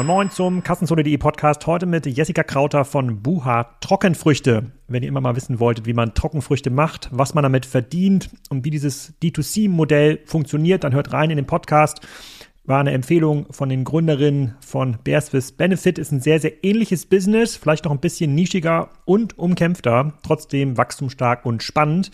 Moin Moin zum Kassenzone.de Podcast. Heute mit Jessica Krauter von Buha Trockenfrüchte. Wenn ihr immer mal wissen wolltet, wie man Trockenfrüchte macht, was man damit verdient und wie dieses D2C-Modell funktioniert, dann hört rein in den Podcast. War eine Empfehlung von den Gründerinnen von Bear Swiss Benefit. Ist ein sehr, sehr ähnliches Business, vielleicht noch ein bisschen nischiger und umkämpfter, trotzdem wachstumsstark und spannend.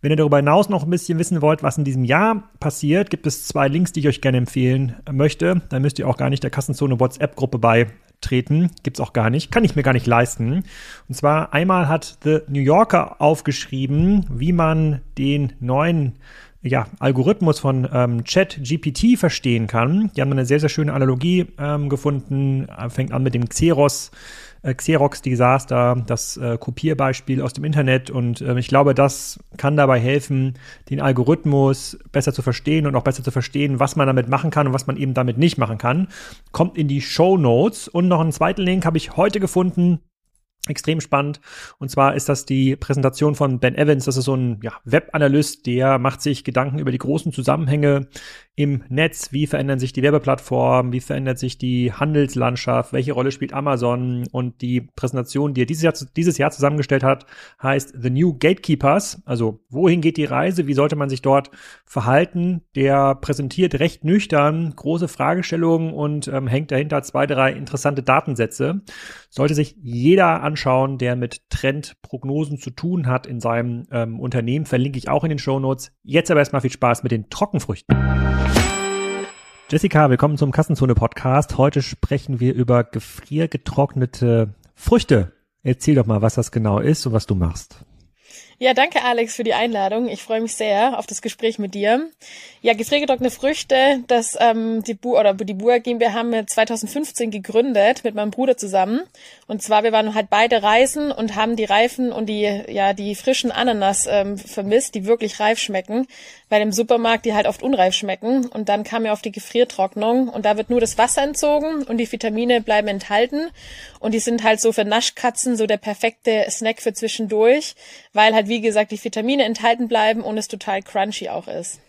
Wenn ihr darüber hinaus noch ein bisschen wissen wollt, was in diesem Jahr passiert, gibt es zwei Links, die ich euch gerne empfehlen möchte. Da müsst ihr auch gar nicht der Kassenzone WhatsApp-Gruppe beitreten. Gibt's auch gar nicht. Kann ich mir gar nicht leisten. Und zwar einmal hat The New Yorker aufgeschrieben, wie man den neuen ja, Algorithmus von ähm, Chat-GPT verstehen kann. Die haben eine sehr, sehr schöne Analogie ähm, gefunden. Fängt an mit dem Xeros äh, Xerox-Desaster, das äh, Kopierbeispiel aus dem Internet. Und äh, ich glaube, das kann dabei helfen, den Algorithmus besser zu verstehen und auch besser zu verstehen, was man damit machen kann und was man eben damit nicht machen kann. Kommt in die Show Notes. Und noch einen zweiten Link habe ich heute gefunden extrem spannend. Und zwar ist das die Präsentation von Ben Evans. Das ist so ein ja, Webanalyst, der macht sich Gedanken über die großen Zusammenhänge im Netz. Wie verändern sich die Werbeplattformen? Wie verändert sich die Handelslandschaft? Welche Rolle spielt Amazon? Und die Präsentation, die er dieses Jahr, dieses Jahr zusammengestellt hat, heißt The New Gatekeepers. Also, wohin geht die Reise? Wie sollte man sich dort verhalten? Der präsentiert recht nüchtern große Fragestellungen und ähm, hängt dahinter zwei, drei interessante Datensätze. Sollte sich jeder anschauen, der mit Trendprognosen zu tun hat in seinem ähm, Unternehmen. Verlinke ich auch in den Show Notes. Jetzt aber erstmal viel Spaß mit den Trockenfrüchten. Jessica, willkommen zum Kassenzone Podcast. Heute sprechen wir über gefriergetrocknete Früchte. Erzähl doch mal, was das genau ist und was du machst. Ja, danke Alex für die Einladung. Ich freue mich sehr auf das Gespräch mit dir. Ja, gefriergetrocknete Früchte, das ähm, die Bu oder die Bua GmbH haben wir 2015 gegründet mit meinem Bruder zusammen. Und zwar wir waren halt beide reisen und haben die Reifen und die ja die frischen Ananas ähm, vermisst, die wirklich reif schmecken, weil im Supermarkt die halt oft unreif schmecken. Und dann kam er auf die Gefriertrocknung und da wird nur das Wasser entzogen und die Vitamine bleiben enthalten. Und die sind halt so für Naschkatzen so der perfekte Snack für zwischendurch, weil halt wie gesagt die Vitamine enthalten bleiben und es total crunchy auch ist.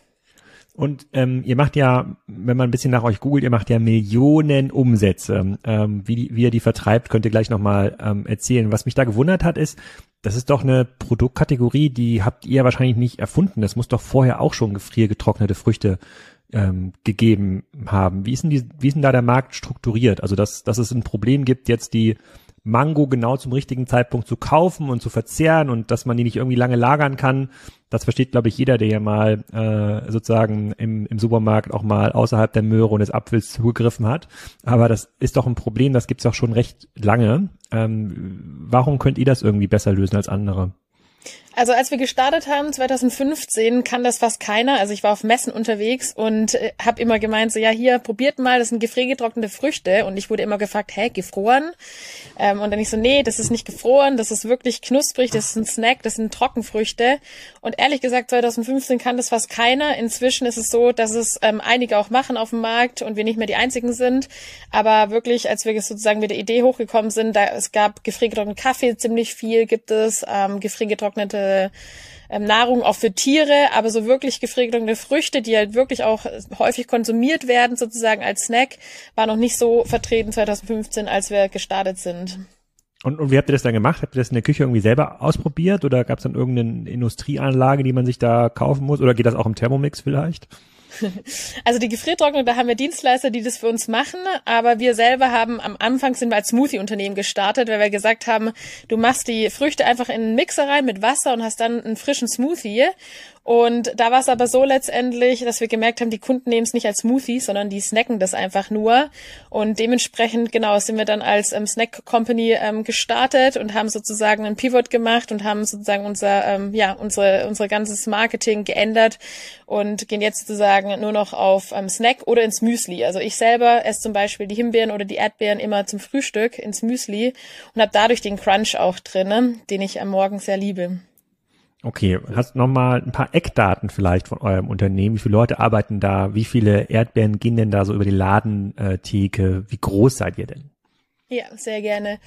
Und ähm, ihr macht ja, wenn man ein bisschen nach euch googelt, ihr macht ja Millionen Umsätze. Ähm, wie, wie ihr die vertreibt, könnt ihr gleich nochmal ähm, erzählen. Was mich da gewundert hat, ist, das ist doch eine Produktkategorie, die habt ihr wahrscheinlich nicht erfunden. Das muss doch vorher auch schon gefriergetrocknete Früchte ähm, gegeben haben. Wie ist, denn die, wie ist denn da der Markt strukturiert? Also, dass, dass es ein Problem gibt, jetzt die Mango genau zum richtigen Zeitpunkt zu kaufen und zu verzehren und dass man die nicht irgendwie lange lagern kann. Das versteht, glaube ich, jeder, der ja mal äh, sozusagen im, im Supermarkt auch mal außerhalb der Möhre und des Apfels zugegriffen hat. Aber das ist doch ein Problem, das gibt's auch schon recht lange. Ähm, warum könnt ihr das irgendwie besser lösen als andere? Also als wir gestartet haben, 2015, kann das fast keiner. Also ich war auf Messen unterwegs und äh, habe immer gemeint, so ja, hier, probiert mal, das sind gefriergetrocknete Früchte. Und ich wurde immer gefragt, hä, gefroren? Ähm, und dann ich so, nee, das ist nicht gefroren, das ist wirklich knusprig, das ist ein Snack, das sind Trockenfrüchte. Und ehrlich gesagt, 2015 kann das fast keiner. Inzwischen ist es so, dass es ähm, einige auch machen auf dem Markt und wir nicht mehr die einzigen sind. Aber wirklich, als wir sozusagen mit der Idee hochgekommen sind, da es gab gefriergetrockneten Kaffee ziemlich viel, gibt es ähm, gefriergetrocknete ähm, Nahrung auch für Tiere, aber so wirklich gefriergetrocknete Früchte, die halt wirklich auch häufig konsumiert werden, sozusagen als Snack, war noch nicht so vertreten 2015, als wir gestartet sind. Und, und wie habt ihr das dann gemacht? Habt ihr das in der Küche irgendwie selber ausprobiert oder gab es dann irgendeine Industrieanlage, die man sich da kaufen muss? Oder geht das auch im Thermomix vielleicht? Also die Gefriertrocknung, da haben wir Dienstleister, die das für uns machen, aber wir selber haben am Anfang sind wir als Smoothie-Unternehmen gestartet, weil wir gesagt haben, du machst die Früchte einfach in einen Mixer rein mit Wasser und hast dann einen frischen Smoothie und da war es aber so letztendlich, dass wir gemerkt haben, die Kunden nehmen es nicht als Smoothie, sondern die snacken das einfach nur. Und dementsprechend, genau, sind wir dann als ähm, Snack Company ähm, gestartet und haben sozusagen einen Pivot gemacht und haben sozusagen unser, ähm, ja, unsere, unser ganzes Marketing geändert und gehen jetzt sozusagen nur noch auf ähm, Snack oder ins Müsli. Also ich selber esse zum Beispiel die Himbeeren oder die Erdbeeren immer zum Frühstück ins Müsli und habe dadurch den Crunch auch drinne, den ich am Morgen sehr liebe. Okay, hast noch mal ein paar Eckdaten vielleicht von eurem Unternehmen? Wie viele Leute arbeiten da? Wie viele Erdbeeren gehen denn da so über die Ladentheke? Wie groß seid ihr denn? Ja, sehr gerne.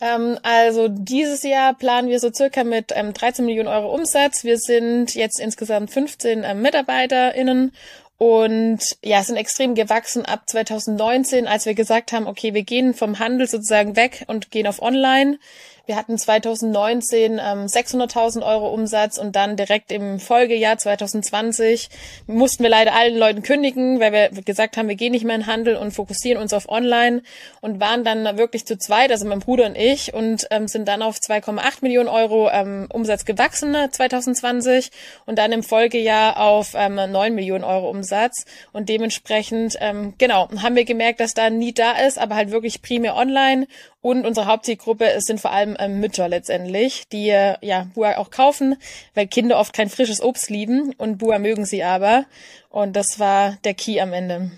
Ähm, also dieses Jahr planen wir so circa mit ähm, 13 Millionen Euro Umsatz. Wir sind jetzt insgesamt 15 ähm, MitarbeiterInnen und ja, sind extrem gewachsen ab 2019, als wir gesagt haben, okay, wir gehen vom Handel sozusagen weg und gehen auf Online. Wir hatten 2019 ähm, 600.000 Euro Umsatz und dann direkt im Folgejahr 2020 mussten wir leider allen Leuten kündigen, weil wir gesagt haben, wir gehen nicht mehr in Handel und fokussieren uns auf Online und waren dann wirklich zu zweit, also mein Bruder und ich, und ähm, sind dann auf 2,8 Millionen Euro ähm, Umsatz gewachsen 2020 und dann im Folgejahr auf ähm, 9 Millionen Euro Umsatz und dementsprechend, ähm, genau, haben wir gemerkt, dass da nie da ist, aber halt wirklich primär online und unsere Hauptzielgruppe sind vor allem ähm, Mütter letztendlich, die äh, ja Bua auch kaufen, weil Kinder oft kein frisches Obst lieben und Bua mögen sie aber. Und das war der Key am Ende.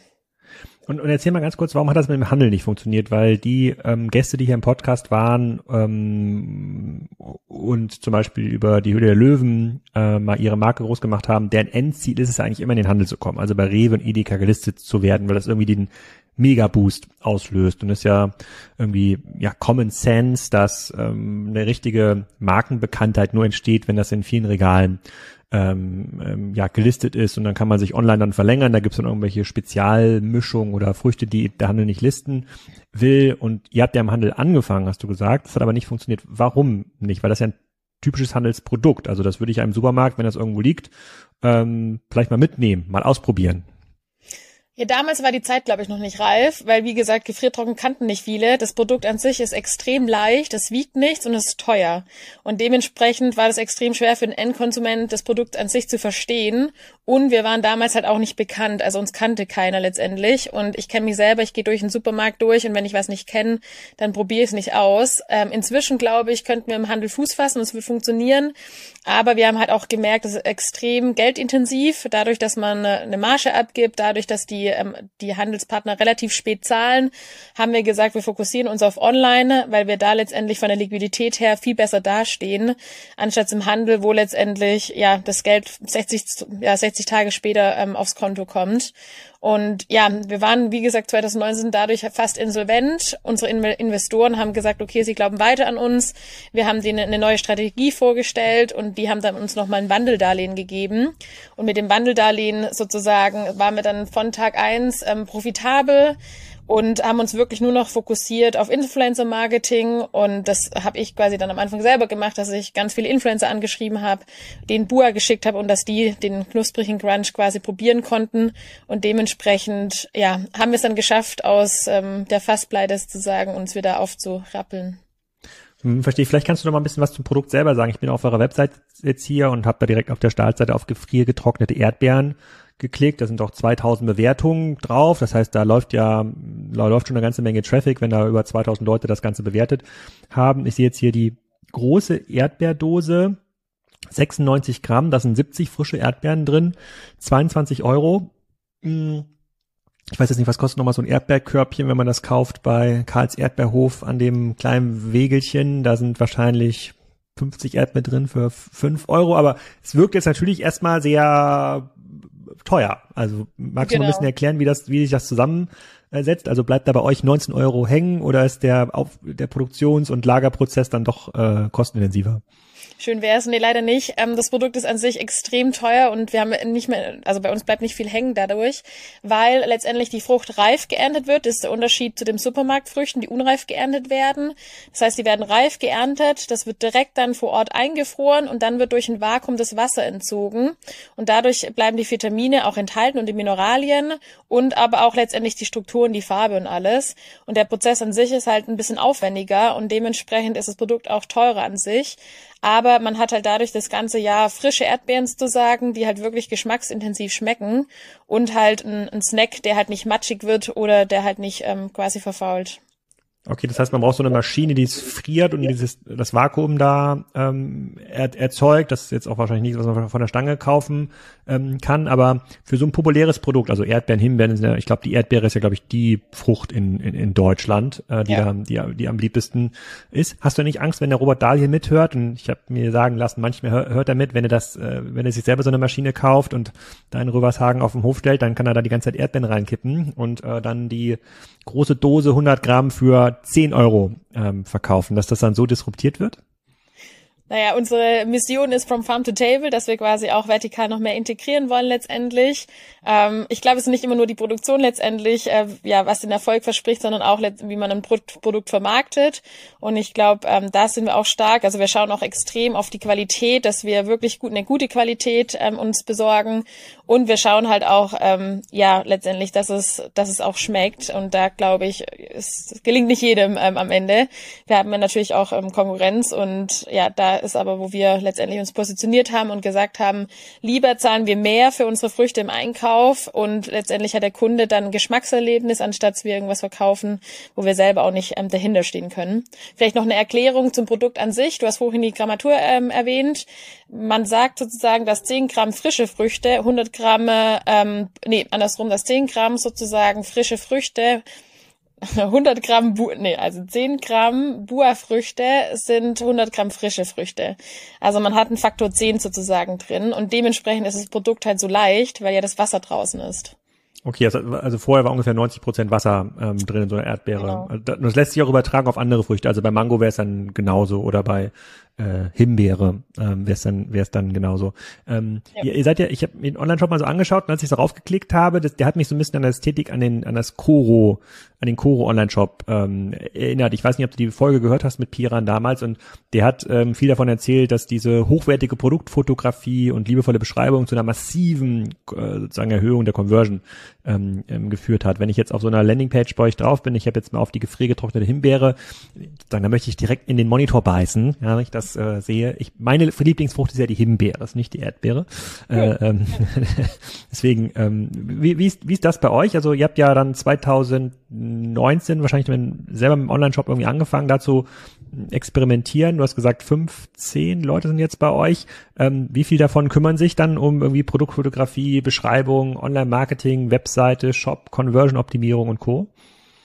Und, und erzähl mal ganz kurz, warum hat das mit dem Handel nicht funktioniert? Weil die ähm, Gäste, die hier im Podcast waren ähm, und zum Beispiel über die Höhle der Löwen äh, mal ihre Marke groß gemacht haben, deren Endziel ist es eigentlich immer in den Handel zu kommen, also bei Rewe und Edeka gelistet zu werden, weil das irgendwie den Mega-Boost auslöst. Und es ist ja irgendwie ja Common Sense, dass ähm, eine richtige Markenbekanntheit nur entsteht, wenn das in vielen Regalen ähm, ähm, ja gelistet ist und dann kann man sich online dann verlängern. Da gibt's dann irgendwelche Spezialmischungen oder Früchte, die der Handel nicht listen will. Und ihr habt ja im Handel angefangen, hast du gesagt. Das hat aber nicht funktioniert. Warum nicht? Weil das ja ein typisches Handelsprodukt. Also das würde ich einem Supermarkt, wenn das irgendwo liegt, ähm, vielleicht mal mitnehmen, mal ausprobieren. Ja, damals war die Zeit, glaube ich, noch nicht reif, weil wie gesagt, Gefriertrocken kannten nicht viele. Das Produkt an sich ist extrem leicht, es wiegt nichts und es ist teuer. Und dementsprechend war das extrem schwer für den Endkonsument, das Produkt an sich zu verstehen. Und wir waren damals halt auch nicht bekannt, also uns kannte keiner letztendlich. Und ich kenne mich selber, ich gehe durch den Supermarkt durch und wenn ich was nicht kenne, dann probiere ich es nicht aus. Ähm, inzwischen, glaube ich, könnten wir im Handel Fuß fassen und es wird funktionieren. Aber wir haben halt auch gemerkt, es ist extrem geldintensiv, dadurch, dass man eine Marge abgibt, dadurch, dass die, ähm, die Handelspartner relativ spät zahlen, haben wir gesagt, wir fokussieren uns auf Online, weil wir da letztendlich von der Liquidität her viel besser dastehen, anstatt im Handel, wo letztendlich ja das Geld 60, ja, 60 Tage später ähm, aufs Konto kommt. Und ja, wir waren, wie gesagt, 2019 dadurch fast insolvent. Unsere Investoren haben gesagt, okay, sie glauben weiter an uns. Wir haben denen eine neue Strategie vorgestellt und die haben dann uns nochmal ein Wandeldarlehen gegeben. Und mit dem Wandeldarlehen sozusagen waren wir dann von Tag eins ähm, profitabel und haben uns wirklich nur noch fokussiert auf Influencer-Marketing und das habe ich quasi dann am Anfang selber gemacht, dass ich ganz viele Influencer angeschrieben habe, den Bua geschickt habe und dass die den knusprigen Crunch quasi probieren konnten und dementsprechend ja haben wir es dann geschafft, aus ähm, der Fassbleide sozusagen uns wieder aufzurappeln. Hm, verstehe. Vielleicht kannst du noch mal ein bisschen was zum Produkt selber sagen. Ich bin auf eurer Website jetzt hier und habe da direkt auf der Startseite auf gefriergetrocknete Erdbeeren geklickt. Da sind auch 2000 Bewertungen drauf. Das heißt, da läuft ja, da läuft schon eine ganze Menge Traffic, wenn da über 2000 Leute das Ganze bewertet haben. Ich sehe jetzt hier die große Erdbeerdose. 96 Gramm, da sind 70 frische Erdbeeren drin, 22 Euro. Hm, ich weiß jetzt nicht, was kostet nochmal so ein Erdbeerkörbchen, wenn man das kauft bei Karls Erdbeerhof an dem kleinen Wegelchen. Da sind wahrscheinlich 50 Erdbeeren drin für 5 Euro, aber es wirkt jetzt natürlich erstmal sehr teuer. Also magst genau. du mal ein bisschen genau. erklären, wie das, wie sich das zusammensetzt? Also bleibt da bei euch 19 Euro hängen oder ist der auf der Produktions- und Lagerprozess dann doch äh, kostenintensiver? Schön wäre es, nee, leider nicht. Ähm, das Produkt ist an sich extrem teuer und wir haben nicht mehr, also bei uns bleibt nicht viel hängen dadurch, weil letztendlich die Frucht reif geerntet wird. Das ist der Unterschied zu den Supermarktfrüchten, die unreif geerntet werden. Das heißt, die werden reif geerntet, das wird direkt dann vor Ort eingefroren und dann wird durch ein Vakuum das Wasser entzogen und dadurch bleiben die Vitamine auch enthalten und die Mineralien und aber auch letztendlich die Strukturen, die Farbe und alles. Und der Prozess an sich ist halt ein bisschen aufwendiger und dementsprechend ist das Produkt auch teurer an sich. Aber man hat halt dadurch das ganze Jahr frische Erdbeeren zu sagen, die halt wirklich geschmacksintensiv schmecken und halt ein, ein Snack, der halt nicht matschig wird oder der halt nicht ähm, quasi verfault. Okay, das heißt, man braucht so eine Maschine, die es friert und dieses das Vakuum da ähm, er, erzeugt. Das ist jetzt auch wahrscheinlich nichts, was man von der Stange kaufen ähm, kann. Aber für so ein populäres Produkt, also Erdbeeren, Himbeeren, ja, ich glaube, die Erdbeere ist ja, glaube ich, die Frucht in, in, in Deutschland, äh, die, ja. da, die, die am liebsten ist. Hast du nicht Angst, wenn der Robert Dahl hier mithört? Und ich habe mir sagen lassen, manchmal hört er mit, wenn er das, äh, wenn er sich selber so eine Maschine kauft und da in Rövershagen auf dem Hof stellt, dann kann er da die ganze Zeit Erdbeeren reinkippen und äh, dann die große Dose 100 Gramm für 10 Euro ähm, verkaufen, dass das dann so disruptiert wird? Naja, unsere Mission ist from farm to table, dass wir quasi auch vertikal noch mehr integrieren wollen letztendlich. Ähm, ich glaube, es ist nicht immer nur die Produktion letztendlich, äh, ja, was den Erfolg verspricht, sondern auch, wie man ein Produkt vermarktet. Und ich glaube, ähm, da sind wir auch stark. Also wir schauen auch extrem auf die Qualität, dass wir wirklich gut, eine gute Qualität ähm, uns besorgen. Und wir schauen halt auch, ähm, ja, letztendlich, dass es, dass es auch schmeckt. Und da glaube ich, es gelingt nicht jedem ähm, am Ende. Wir haben ja natürlich auch ähm, Konkurrenz und ja, da ist aber, wo wir letztendlich uns positioniert haben und gesagt haben, lieber zahlen wir mehr für unsere Früchte im Einkauf und letztendlich hat der Kunde dann ein Geschmackserlebnis, anstatt wir irgendwas verkaufen, wo wir selber auch nicht ähm, dahinter stehen können. Vielleicht noch eine Erklärung zum Produkt an sich. Du hast vorhin die Grammatur ähm, erwähnt. Man sagt sozusagen, dass 10 Gramm frische Früchte, 100 Gramm, ähm, nee, andersrum, dass 10 Gramm sozusagen frische Früchte 100 Gramm, Bu nee, also 10 Gramm Bua-Früchte sind 100 Gramm frische Früchte. Also man hat einen Faktor 10 sozusagen drin und dementsprechend ist das Produkt halt so leicht, weil ja das Wasser draußen ist. Okay, also, also vorher war ungefähr 90 Prozent Wasser ähm, drin in so einer Erdbeere. Genau. Also das lässt sich auch übertragen auf andere Früchte. Also bei Mango wäre es dann genauso oder bei äh, Himbeere ähm, wäre es dann wäre es dann genauso. Ähm, ja. ihr, ihr seid ja, ich habe mir den Online-Shop mal so angeschaut und als ich darauf geklickt habe, das, der hat mich so ein bisschen an der Ästhetik an den an das Koro, an den Koro Online-Shop ähm, erinnert. Ich weiß nicht, ob du die Folge gehört hast mit Piran damals und der hat ähm, viel davon erzählt, dass diese hochwertige Produktfotografie und liebevolle Beschreibung zu einer massiven äh, sozusagen Erhöhung der Conversion ähm, ähm, geführt hat. Wenn ich jetzt auf so einer Landingpage bei euch drauf bin, ich habe jetzt mal auf die gefriergetrocknete Himbeere, dann da möchte ich direkt in den Monitor beißen, ja, ich das das äh, sehe. Ich, meine Lieblingsfrucht ist ja die Himbeere, ist nicht die Erdbeere. Äh, ähm, deswegen, ähm, wie, wie, ist, wie ist das bei euch? Also ihr habt ja dann 2019 wahrscheinlich selber mit dem Online-Shop irgendwie angefangen dazu experimentieren. Du hast gesagt, 15 Leute sind jetzt bei euch. Ähm, wie viel davon kümmern sich dann um irgendwie Produktfotografie, Beschreibung, Online-Marketing, Webseite, Shop, Conversion-Optimierung und Co.?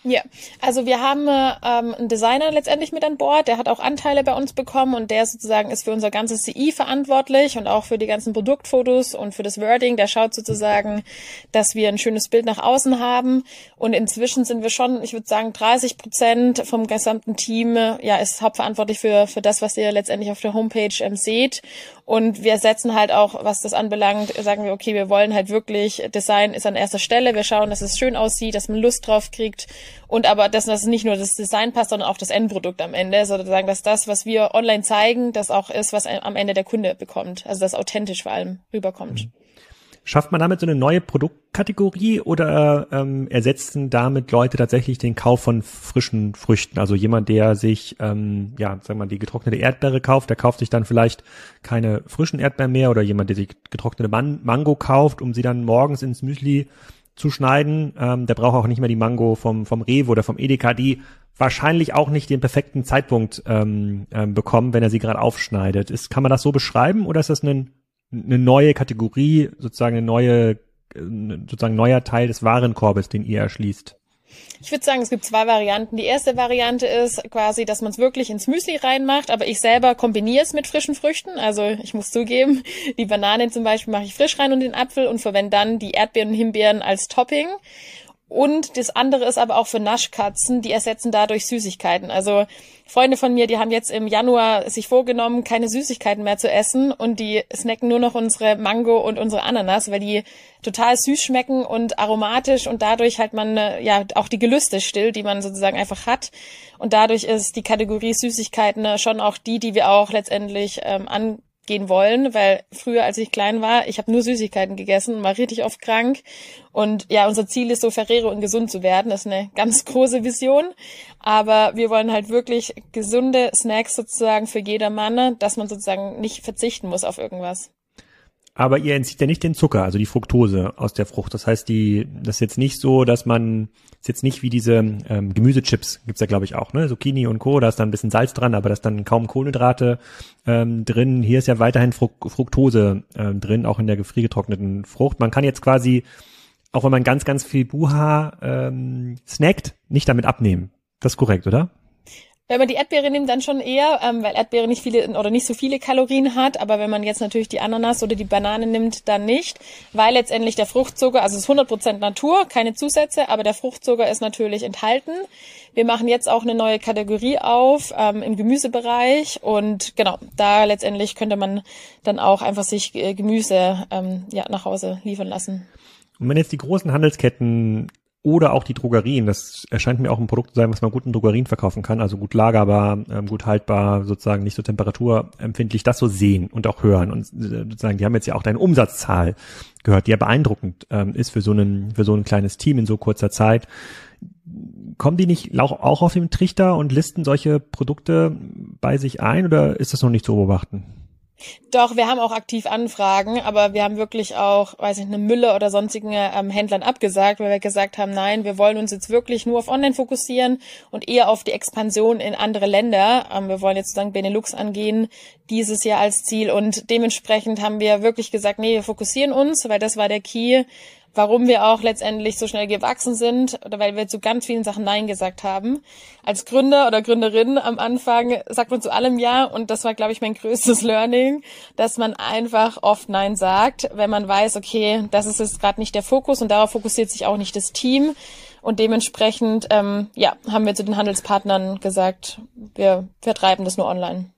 Ja, also wir haben ähm, einen Designer letztendlich mit an Bord, der hat auch Anteile bei uns bekommen und der sozusagen ist für unser ganzes CI verantwortlich und auch für die ganzen Produktfotos und für das Wording. Der schaut sozusagen, dass wir ein schönes Bild nach außen haben und inzwischen sind wir schon, ich würde sagen, 30 Prozent vom gesamten Team ja ist hauptverantwortlich für für das, was ihr letztendlich auf der Homepage ähm, seht und wir setzen halt auch, was das anbelangt, sagen wir, okay, wir wollen halt wirklich, Design ist an erster Stelle. Wir schauen, dass es schön aussieht, dass man Lust drauf kriegt. Und aber, dass, dass nicht nur das Design passt, sondern auch das Endprodukt am Ende. Sozusagen, dass das, was wir online zeigen, das auch ist, was am Ende der Kunde bekommt. Also, das authentisch vor allem rüberkommt. Mhm. Schafft man damit so eine neue Produktkategorie oder ähm, ersetzen damit Leute tatsächlich den Kauf von frischen Früchten? Also jemand, der sich, ähm, ja, sagen wir mal, die getrocknete Erdbeere kauft, der kauft sich dann vielleicht keine frischen Erdbeeren mehr oder jemand, der sich getrocknete Man Mango kauft, um sie dann morgens ins Müsli zu schneiden. Ähm, der braucht auch nicht mehr die Mango vom, vom Rewe oder vom Edeka, die wahrscheinlich auch nicht den perfekten Zeitpunkt ähm, ähm, bekommen, wenn er sie gerade aufschneidet. Ist, kann man das so beschreiben oder ist das ein eine neue Kategorie, sozusagen eine neue, sozusagen neuer Teil des Warenkorbes, den ihr erschließt? Ich würde sagen, es gibt zwei Varianten. Die erste Variante ist quasi, dass man es wirklich ins Müsli reinmacht, aber ich selber kombiniere es mit frischen Früchten. Also ich muss zugeben, die Banane zum Beispiel mache ich frisch rein und den Apfel und verwende dann die Erdbeeren und Himbeeren als Topping. Und das andere ist aber auch für Naschkatzen, die ersetzen dadurch Süßigkeiten. Also Freunde von mir, die haben jetzt im Januar sich vorgenommen, keine Süßigkeiten mehr zu essen und die snacken nur noch unsere Mango und unsere Ananas, weil die total süß schmecken und aromatisch und dadurch halt man äh, ja auch die Gelüste still, die man sozusagen einfach hat. Und dadurch ist die Kategorie Süßigkeiten äh, schon auch die, die wir auch letztendlich ähm, an gehen wollen, weil früher, als ich klein war, ich habe nur Süßigkeiten gegessen und war richtig oft krank. Und ja, unser Ziel ist so Ferrero und gesund zu werden. Das ist eine ganz große Vision. Aber wir wollen halt wirklich gesunde Snacks sozusagen für jedermann, dass man sozusagen nicht verzichten muss auf irgendwas. Aber ihr entzieht ja nicht den Zucker, also die Fructose aus der Frucht. Das heißt, die, das ist jetzt nicht so, dass man, ist jetzt nicht wie diese ähm, Gemüsechips, gibt's ja glaube ich auch, ne? Zucchini und Co., da ist dann ein bisschen Salz dran, aber da ist dann kaum Kohlenhydrate ähm, drin. Hier ist ja weiterhin Fructose ähm, drin, auch in der gefriergetrockneten Frucht. Man kann jetzt quasi, auch wenn man ganz, ganz viel Buha ähm, snackt, nicht damit abnehmen. Das ist korrekt, oder? Wenn man die Erdbeere nimmt, dann schon eher, ähm, weil Erdbeere nicht viele oder nicht so viele Kalorien hat. Aber wenn man jetzt natürlich die Ananas oder die Banane nimmt, dann nicht, weil letztendlich der Fruchtzucker, also es ist 100% Natur, keine Zusätze, aber der Fruchtzucker ist natürlich enthalten. Wir machen jetzt auch eine neue Kategorie auf ähm, im Gemüsebereich und genau, da letztendlich könnte man dann auch einfach sich äh, Gemüse ähm, ja, nach Hause liefern lassen. Und wenn jetzt die großen Handelsketten oder auch die Drogerien. Das erscheint mir auch ein Produkt zu sein, was man gut in Drogerien verkaufen kann, also gut lagerbar, ähm, gut haltbar, sozusagen nicht so temperaturempfindlich, das so sehen und auch hören. Und äh, sozusagen, die haben jetzt ja auch deine Umsatzzahl gehört, die ja beeindruckend ähm, ist für so, einen, für so ein kleines Team in so kurzer Zeit. Kommen die nicht auch auf dem Trichter und listen solche Produkte bei sich ein oder ist das noch nicht zu beobachten? Doch, wir haben auch aktiv Anfragen, aber wir haben wirklich auch, weiß ich, eine Mülle oder sonstigen ähm, Händlern abgesagt, weil wir gesagt haben, nein, wir wollen uns jetzt wirklich nur auf Online fokussieren und eher auf die Expansion in andere Länder. Ähm, wir wollen jetzt sozusagen Benelux angehen, dieses Jahr als Ziel und dementsprechend haben wir wirklich gesagt, nee, wir fokussieren uns, weil das war der Key warum wir auch letztendlich so schnell gewachsen sind oder weil wir zu ganz vielen Sachen Nein gesagt haben. Als Gründer oder Gründerin am Anfang sagt man zu allem Ja und das war, glaube ich, mein größtes Learning, dass man einfach oft Nein sagt, wenn man weiß, okay, das ist jetzt gerade nicht der Fokus und darauf fokussiert sich auch nicht das Team. Und dementsprechend, ähm, ja, haben wir zu den Handelspartnern gesagt, wir vertreiben das nur online.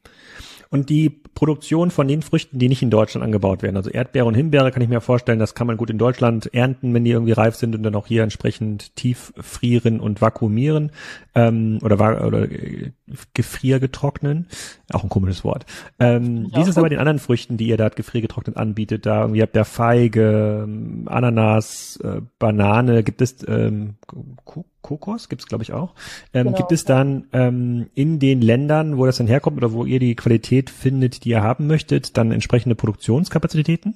Und die Produktion von den Früchten, die nicht in Deutschland angebaut werden, also Erdbeere und Himbeere, kann ich mir vorstellen, das kann man gut in Deutschland ernten, wenn die irgendwie reif sind und dann auch hier entsprechend tief frieren und vakuumieren ähm, oder, oder äh, gefriergetrocknen. Auch ein komisches Wort. Ähm, ja. Wie ist es aber den anderen Früchten, die ihr da gefriergetrocknet anbietet? Da irgendwie habt ihr Feige, Ananas, äh, Banane, gibt es ähm, Kokos gibt's glaube ich auch. Ähm, genau. Gibt es dann ähm, in den Ländern, wo das dann herkommt oder wo ihr die Qualität findet, die ihr haben möchtet, dann entsprechende Produktionskapazitäten?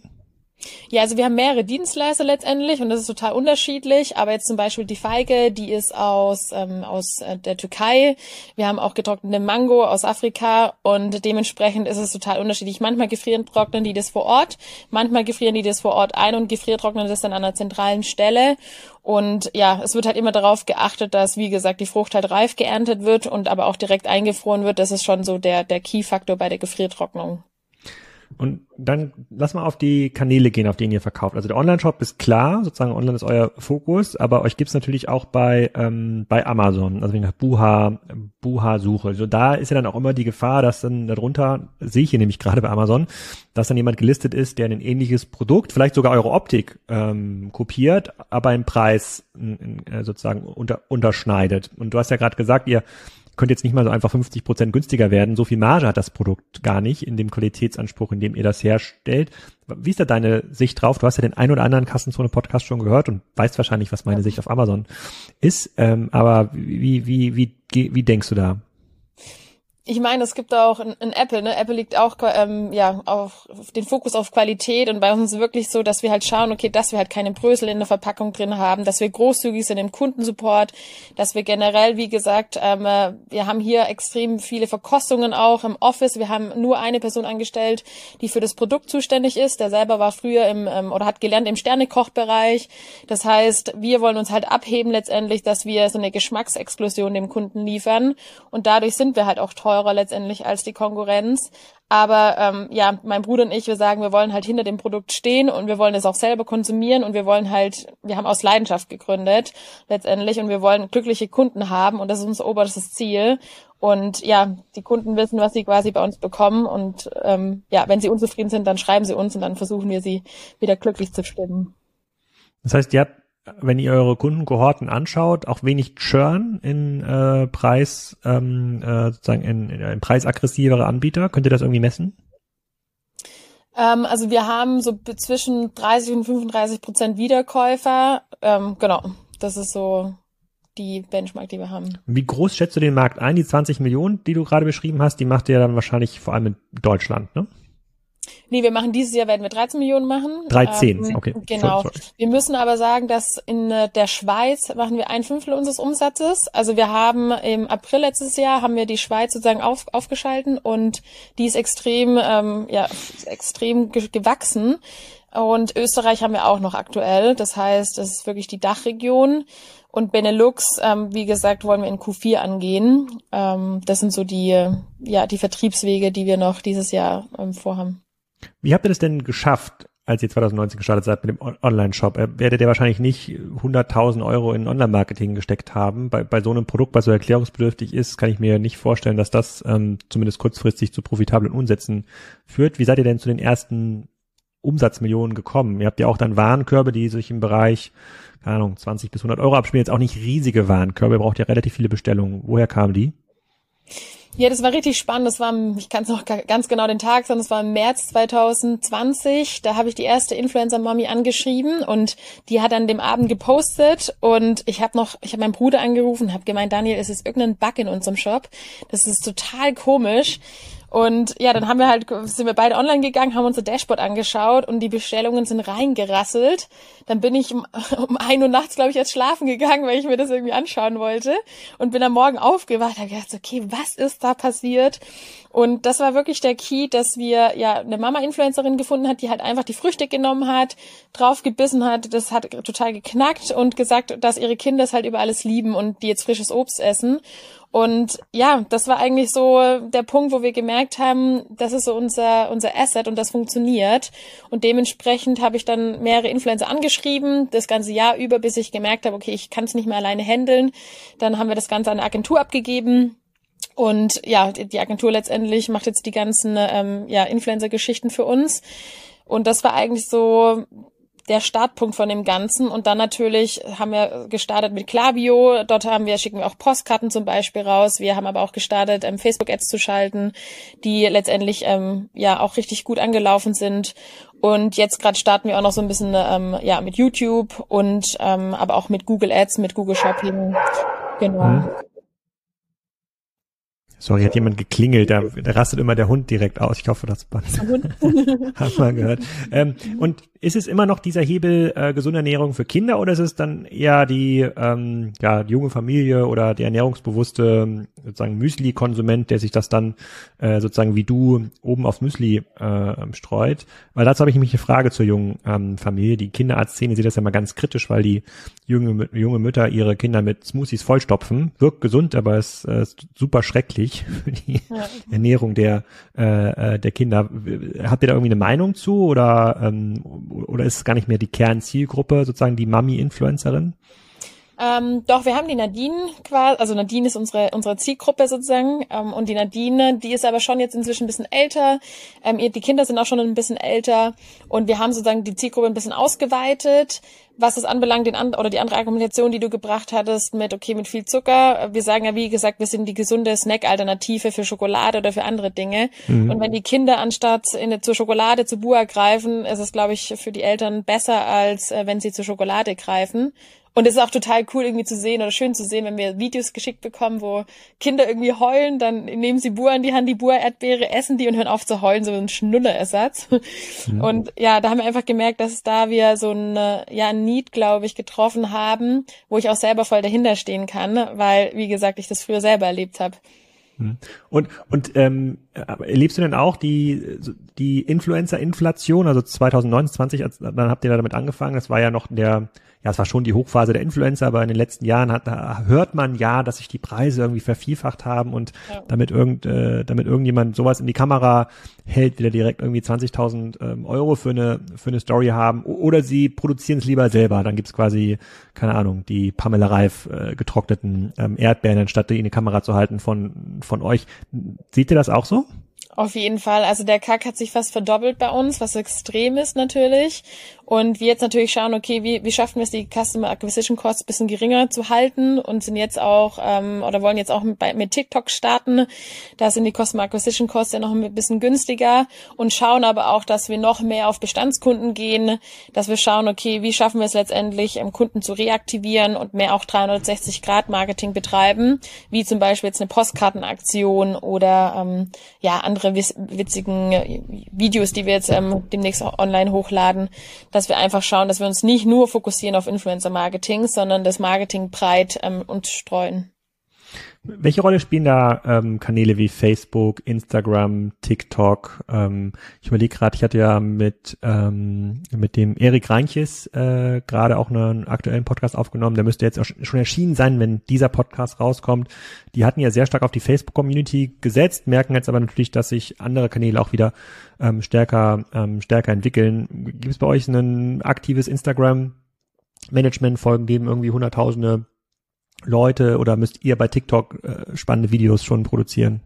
Ja, also wir haben mehrere Dienstleister letztendlich und das ist total unterschiedlich. Aber jetzt zum Beispiel die Feige, die ist aus, ähm, aus äh, der Türkei. Wir haben auch getrocknete Mango aus Afrika und dementsprechend ist es total unterschiedlich. Manchmal gefrieren, trocknen die das vor Ort, manchmal gefrieren die das vor Ort ein und gefriertrocknen das dann an einer zentralen Stelle. Und ja, es wird halt immer darauf geachtet, dass, wie gesagt, die Frucht halt reif geerntet wird und aber auch direkt eingefroren wird. Das ist schon so der, der Key-Faktor bei der Gefriertrocknung. Und dann lass mal auf die Kanäle gehen, auf denen ihr verkauft. Also der Online-Shop ist klar, sozusagen Online ist euer Fokus, aber euch gibt's natürlich auch bei ähm, bei Amazon, also wegen Buha, Buha-Suche. Also da ist ja dann auch immer die Gefahr, dass dann darunter, sehe ich hier nämlich gerade bei Amazon, dass dann jemand gelistet ist, der ein ähnliches Produkt, vielleicht sogar eure Optik ähm, kopiert, aber im Preis äh, sozusagen unter, unterschneidet. Und du hast ja gerade gesagt, ihr könnte jetzt nicht mal so einfach 50 Prozent günstiger werden. So viel Marge hat das Produkt gar nicht in dem Qualitätsanspruch, in dem ihr das herstellt. Wie ist da deine Sicht drauf? Du hast ja den ein oder anderen Kassenzone-Podcast schon gehört und weißt wahrscheinlich, was meine Sicht auf Amazon ist. Ähm, aber wie, wie, wie, wie denkst du da? Ich meine, es gibt auch in, in Apple, ne? Apple liegt auch ähm, ja auf, auf den Fokus auf Qualität und bei uns ist wirklich so, dass wir halt schauen, okay, dass wir halt keine Brösel in der Verpackung drin haben, dass wir großzügig sind im Kundensupport, dass wir generell, wie gesagt, ähm, äh, wir haben hier extrem viele Verkostungen auch im Office. Wir haben nur eine Person angestellt, die für das Produkt zuständig ist. Der selber war früher im ähm, oder hat gelernt im Sternekochbereich. Das heißt, wir wollen uns halt abheben letztendlich, dass wir so eine Geschmacksexplosion dem Kunden liefern und dadurch sind wir halt auch teuer teurer letztendlich als die Konkurrenz. Aber ähm, ja, mein Bruder und ich, wir sagen, wir wollen halt hinter dem Produkt stehen und wir wollen es auch selber konsumieren und wir wollen halt, wir haben aus Leidenschaft gegründet letztendlich und wir wollen glückliche Kunden haben und das ist unser oberstes Ziel. Und ja, die Kunden wissen, was sie quasi bei uns bekommen und ähm, ja, wenn sie unzufrieden sind, dann schreiben sie uns und dann versuchen wir sie wieder glücklich zu stimmen. Das heißt, ihr habt wenn ihr eure Kundenkohorten anschaut, auch wenig Churn in äh, Preis, ähm, äh, sozusagen in, in, in preisaggressivere Anbieter. Könnt ihr das irgendwie messen? Ähm, also wir haben so zwischen 30 und 35 Prozent Wiederkäufer. Ähm, genau, das ist so die Benchmark, die wir haben. Wie groß schätzt du den Markt ein? Die 20 Millionen, die du gerade beschrieben hast, die macht ihr dann wahrscheinlich vor allem in Deutschland, ne? Nee, wir machen dieses Jahr werden wir 13 Millionen machen. 13, ähm, okay. Genau. Sorry, sorry. Wir müssen aber sagen, dass in äh, der Schweiz machen wir ein Fünftel unseres Umsatzes. Also wir haben im April letztes Jahr haben wir die Schweiz sozusagen auf, aufgeschalten und die ist extrem, ähm, ja, extrem gewachsen. und Österreich haben wir auch noch aktuell. Das heißt, es ist wirklich die Dachregion. Und Benelux, ähm, wie gesagt, wollen wir in Q4 angehen. Ähm, das sind so die, ja, die Vertriebswege, die wir noch dieses Jahr ähm, vorhaben. Wie habt ihr das denn geschafft, als ihr 2019 gestartet seid mit dem Online-Shop? Äh, werdet ihr wahrscheinlich nicht 100.000 Euro in Online-Marketing gesteckt haben. Bei, bei so einem Produkt, was so erklärungsbedürftig ist, kann ich mir nicht vorstellen, dass das ähm, zumindest kurzfristig zu profitablen Umsätzen führt. Wie seid ihr denn zu den ersten Umsatzmillionen gekommen? Ihr habt ja auch dann Warenkörbe, die sich im Bereich keine Ahnung, 20 bis 100 Euro abspielen, jetzt auch nicht riesige Warenkörbe, ihr braucht ja relativ viele Bestellungen. Woher kamen die? Ja, das war richtig spannend. Das war, ich kann es noch ganz genau den Tag sagen, das war im März 2020. Da habe ich die erste Influencer-Mommy angeschrieben und die hat an dem Abend gepostet und ich habe noch, ich habe meinen Bruder angerufen, habe gemeint, Daniel, es ist irgendein Bug in unserem Shop. Das ist total komisch. Und ja, dann haben wir halt, sind wir beide online gegangen, haben unser Dashboard angeschaut und die Bestellungen sind reingerasselt. Dann bin ich um, um ein Uhr nachts, glaube ich, jetzt schlafen gegangen, weil ich mir das irgendwie anschauen wollte. Und bin am Morgen aufgewacht, habe gedacht, okay, was ist da passiert? Und das war wirklich der Key, dass wir ja eine Mama-Influencerin gefunden hat, die halt einfach die Früchte genommen hat, drauf gebissen hat, das hat total geknackt und gesagt, dass ihre Kinder es halt über alles lieben und die jetzt frisches Obst essen. Und ja, das war eigentlich so der Punkt, wo wir gemerkt haben, das ist so unser, unser Asset und das funktioniert. Und dementsprechend habe ich dann mehrere Influencer angeschrieben, das ganze Jahr über, bis ich gemerkt habe, okay, ich kann es nicht mehr alleine handeln. Dann haben wir das Ganze an eine Agentur abgegeben. Und ja, die Agentur letztendlich macht jetzt die ganzen ähm, ja, Influencer-Geschichten für uns. Und das war eigentlich so der Startpunkt von dem Ganzen. Und dann natürlich haben wir gestartet mit Klaviyo. Dort haben wir, schicken wir auch Postkarten zum Beispiel raus. Wir haben aber auch gestartet, ähm, Facebook-Ads zu schalten, die letztendlich ähm, ja auch richtig gut angelaufen sind. Und jetzt gerade starten wir auch noch so ein bisschen ähm, ja mit YouTube und ähm, aber auch mit Google Ads, mit Google Shopping. Genau. Mhm. Sorry, hat jemand geklingelt, da, da rastet immer der Hund direkt aus. Ich hoffe, das hat man gehört. Ähm, und ist es immer noch dieser Hebel äh, gesunde Ernährung für Kinder oder ist es dann eher die, ähm, ja, die junge Familie oder der ernährungsbewusste sozusagen Müsli-Konsument, der sich das dann äh, sozusagen wie du oben aufs Müsli äh, streut? Weil dazu habe ich nämlich eine Frage zur jungen ähm, Familie. Die Kinderarztszene sieht das ja mal ganz kritisch, weil die junge, junge Mütter ihre Kinder mit Smoothies vollstopfen. Wirkt gesund, aber es äh, ist super schrecklich für die ja. Ernährung der, äh, äh, der Kinder. Habt ihr da irgendwie eine Meinung zu oder ähm, oder ist es gar nicht mehr die Kernzielgruppe, sozusagen die Mami-Influencerin? Ähm, doch, wir haben die Nadine quasi, also Nadine ist unsere, unsere Zielgruppe sozusagen. Ähm, und die Nadine, die ist aber schon jetzt inzwischen ein bisschen älter. Ähm, die Kinder sind auch schon ein bisschen älter. Und wir haben sozusagen die Zielgruppe ein bisschen ausgeweitet. Was es anbelangt, den oder die andere Argumentation, die du gebracht hattest mit, okay, mit viel Zucker. Wir sagen ja, wie gesagt, wir sind die gesunde Snack-Alternative für Schokolade oder für andere Dinge. Mhm. Und wenn die Kinder anstatt in, zur Schokolade zu Bua greifen, ist es, glaube ich, für die Eltern besser, als äh, wenn sie zur Schokolade greifen. Und es ist auch total cool irgendwie zu sehen oder schön zu sehen, wenn wir Videos geschickt bekommen, wo Kinder irgendwie heulen, dann nehmen sie Bua in die Hand, die Bua-Erdbeere, essen die und hören auf zu heulen, so ein Schnullerersatz. Mhm. Und ja, da haben wir einfach gemerkt, dass da wir so ein ja, Need, glaube ich, getroffen haben, wo ich auch selber voll dahinter stehen kann, weil, wie gesagt, ich das früher selber erlebt habe. Mhm. Und, und ähm, erlebst du denn auch die, die Influencer-Inflation, also 2019, 20, dann habt ihr damit angefangen, das war ja noch der ja, es war schon die Hochphase der Influencer, aber in den letzten Jahren hat, hört man ja, dass sich die Preise irgendwie vervielfacht haben und ja. damit irgend, äh, damit irgendjemand sowas in die Kamera hält, wieder direkt irgendwie 20.000 ähm, Euro für eine, für eine Story haben oder sie produzieren es lieber selber. Dann gibt's quasi, keine Ahnung, die Pamela Reif äh, getrockneten ähm, Erdbeeren, anstatt die in die Kamera zu halten von, von euch. Seht ihr das auch so? Auf jeden Fall. Also der Kack hat sich fast verdoppelt bei uns, was extrem ist natürlich. Und wir jetzt natürlich schauen, okay, wie, wie schaffen wir es, die Customer Acquisition Costs bisschen geringer zu halten und sind jetzt auch ähm, oder wollen jetzt auch mit, mit TikTok starten. Da sind die Customer Acquisition Costs ja noch ein bisschen günstiger und schauen aber auch, dass wir noch mehr auf Bestandskunden gehen, dass wir schauen, okay, wie schaffen wir es letztendlich, ähm, Kunden zu reaktivieren und mehr auch 360 Grad Marketing betreiben, wie zum Beispiel jetzt eine Postkartenaktion oder ähm, ja andere witzigen Videos, die wir jetzt ähm, demnächst online hochladen dass wir einfach schauen, dass wir uns nicht nur fokussieren auf Influencer-Marketing, sondern das Marketing breit ähm, und streuen. Welche Rolle spielen da ähm, Kanäle wie Facebook, Instagram, TikTok? Ähm, ich überlege gerade, ich hatte ja mit ähm, mit dem Erik Reinches äh, gerade auch einen aktuellen Podcast aufgenommen. Der müsste jetzt schon erschienen sein, wenn dieser Podcast rauskommt. Die hatten ja sehr stark auf die Facebook-Community gesetzt, merken jetzt aber natürlich, dass sich andere Kanäle auch wieder ähm, stärker ähm, stärker entwickeln. Gibt es bei euch ein aktives Instagram? Management folgen dem irgendwie hunderttausende Leute oder müsst ihr bei TikTok äh, spannende Videos schon produzieren?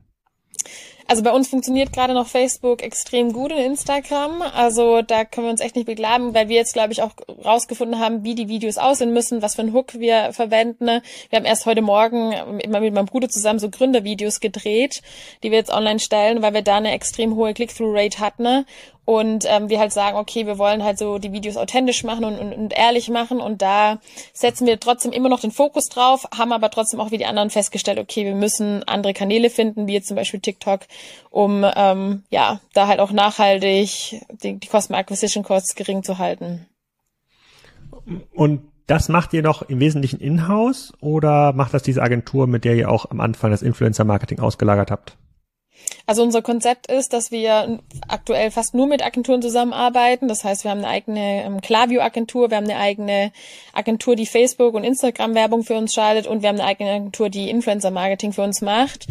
Also bei uns funktioniert gerade noch Facebook extrem gut und Instagram. Also da können wir uns echt nicht beklagen, weil wir jetzt, glaube ich, auch rausgefunden haben, wie die Videos aussehen müssen, was für einen Hook wir verwenden. Wir haben erst heute Morgen immer mit meinem Bruder zusammen so Gründervideos gedreht, die wir jetzt online stellen, weil wir da eine extrem hohe Click-Through-Rate hatten und ähm, wir halt sagen, okay, wir wollen halt so die Videos authentisch machen und, und, und ehrlich machen und da setzen wir trotzdem immer noch den Fokus drauf, haben aber trotzdem auch wie die anderen festgestellt, okay, wir müssen andere Kanäle finden, wie jetzt zum Beispiel TikTok, um ähm, ja da halt auch nachhaltig die, die Customer Acquisition Costs gering zu halten. Und das macht ihr noch im Wesentlichen in-house oder macht das diese Agentur, mit der ihr auch am Anfang das Influencer-Marketing ausgelagert habt? Also unser Konzept ist, dass wir aktuell fast nur mit Agenturen zusammenarbeiten. Das heißt, wir haben eine eigene ähm, Klarview-Agentur, wir haben eine eigene Agentur, die Facebook- und Instagram-Werbung für uns schaltet und wir haben eine eigene Agentur, die Influencer-Marketing für uns macht.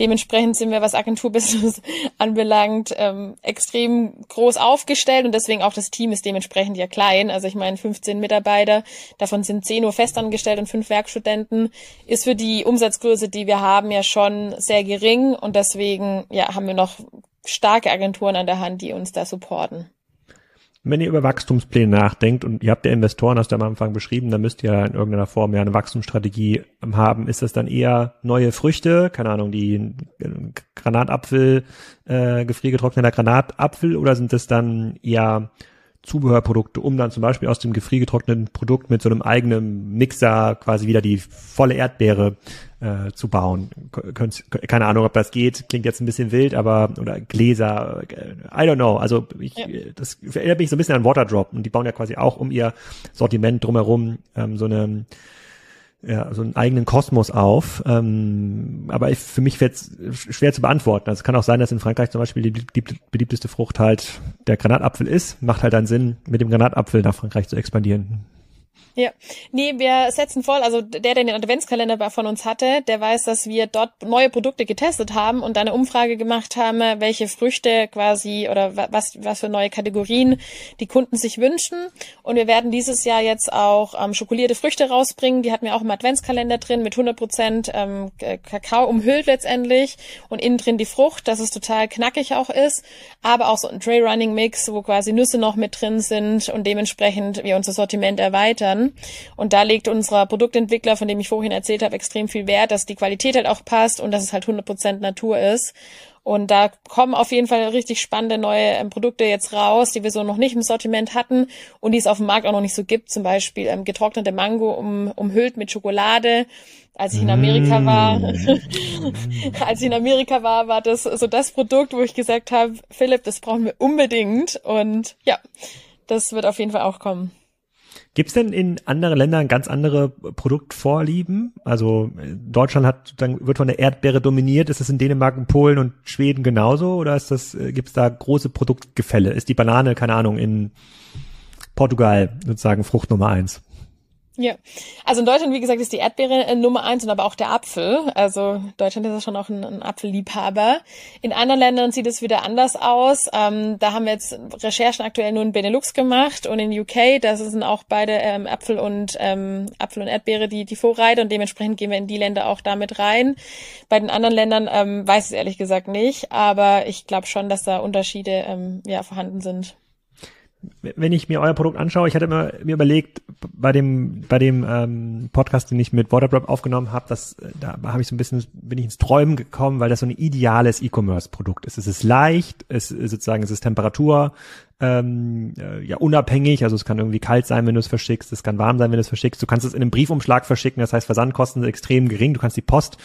Dementsprechend sind wir, was Agenturbusiness anbelangt, ähm, extrem groß aufgestellt und deswegen auch das Team ist dementsprechend ja klein. Also ich meine, 15 Mitarbeiter, davon sind 10 nur festangestellt und 5 Werkstudenten, ist für die Umsatzgröße, die wir haben, ja schon sehr gering und deswegen ja, haben wir noch starke Agenturen an der Hand, die uns da supporten. Wenn ihr über Wachstumspläne nachdenkt und ihr habt ja Investoren, hast du am Anfang beschrieben, dann müsst ihr in irgendeiner Form ja eine Wachstumsstrategie haben. Ist das dann eher neue Früchte, keine Ahnung, die Granatapfel, äh, gefriergetrockneter Granatapfel oder sind das dann eher Zubehörprodukte, um dann zum Beispiel aus dem gefriergetrockneten Produkt mit so einem eigenen Mixer quasi wieder die volle Erdbeere äh, zu bauen. Könnt, keine Ahnung, ob das geht, klingt jetzt ein bisschen wild, aber oder Gläser, äh, I don't know. Also ich, ja. das erinnert mich so ein bisschen an Waterdrop und die bauen ja quasi auch um ihr Sortiment drumherum ähm, so eine ja, so einen eigenen Kosmos auf. Ähm, aber ich, für mich wird es schwer zu beantworten. Also es kann auch sein, dass in Frankreich zum Beispiel die, die beliebteste Frucht halt der Granatapfel ist. Macht halt dann Sinn, mit dem Granatapfel nach Frankreich zu expandieren. Ja, nee, wir setzen voll, also der, der den Adventskalender von uns hatte, der weiß, dass wir dort neue Produkte getestet haben und eine Umfrage gemacht haben, welche Früchte quasi oder was, was für neue Kategorien die Kunden sich wünschen. Und wir werden dieses Jahr jetzt auch ähm, schokolierte Früchte rausbringen. Die hatten wir auch im Adventskalender drin mit 100 Prozent ähm, Kakao umhüllt letztendlich und innen drin die Frucht, dass es total knackig auch ist, aber auch so ein Tray Running Mix, wo quasi Nüsse noch mit drin sind und dementsprechend wir unser Sortiment erweitern. Und da legt unser Produktentwickler, von dem ich vorhin erzählt habe, extrem viel Wert, dass die Qualität halt auch passt und dass es halt 100% Natur ist. Und da kommen auf jeden Fall richtig spannende neue ähm, Produkte jetzt raus, die wir so noch nicht im Sortiment hatten und die es auf dem Markt auch noch nicht so gibt. Zum Beispiel ähm, getrocknete Mango um, umhüllt mit Schokolade. Als ich in Amerika mm. war, als ich in Amerika war, war das so das Produkt, wo ich gesagt habe, Philipp, das brauchen wir unbedingt. Und ja, das wird auf jeden Fall auch kommen. Gibt es denn in anderen Ländern ganz andere Produktvorlieben? Also Deutschland hat dann wird von der Erdbeere dominiert. Ist es in Dänemark, und Polen und Schweden genauso? Oder ist das äh, gibt es da große Produktgefälle? Ist die Banane keine Ahnung in Portugal sozusagen Frucht Nummer eins? Ja, also in Deutschland, wie gesagt, ist die Erdbeere äh, Nummer eins und aber auch der Apfel. Also Deutschland ist ja schon auch ein, ein Apfelliebhaber. In anderen Ländern sieht es wieder anders aus. Ähm, da haben wir jetzt Recherchen aktuell nur in Benelux gemacht und in UK, da sind auch beide ähm, Apfel und ähm, Apfel und Erdbeere die, die Vorreiter und dementsprechend gehen wir in die Länder auch damit rein. Bei den anderen Ländern ähm, weiß ich es ehrlich gesagt nicht, aber ich glaube schon, dass da Unterschiede ähm, ja vorhanden sind wenn ich mir euer Produkt anschaue, ich hatte mir, mir überlegt, bei dem, bei dem ähm, Podcast, den ich mit Waterdrop aufgenommen habe, dass äh, da habe ich so ein bisschen, bin ich ins Träumen gekommen, weil das so ein ideales E-Commerce-Produkt ist. Es ist leicht, es ist sozusagen, es ist Temperatur, ähm, äh, ja unabhängig, also es kann irgendwie kalt sein, wenn du es verschickst, es kann warm sein, wenn du es verschickst. Du kannst es in einem Briefumschlag verschicken, das heißt Versandkosten sind extrem gering, du kannst die Post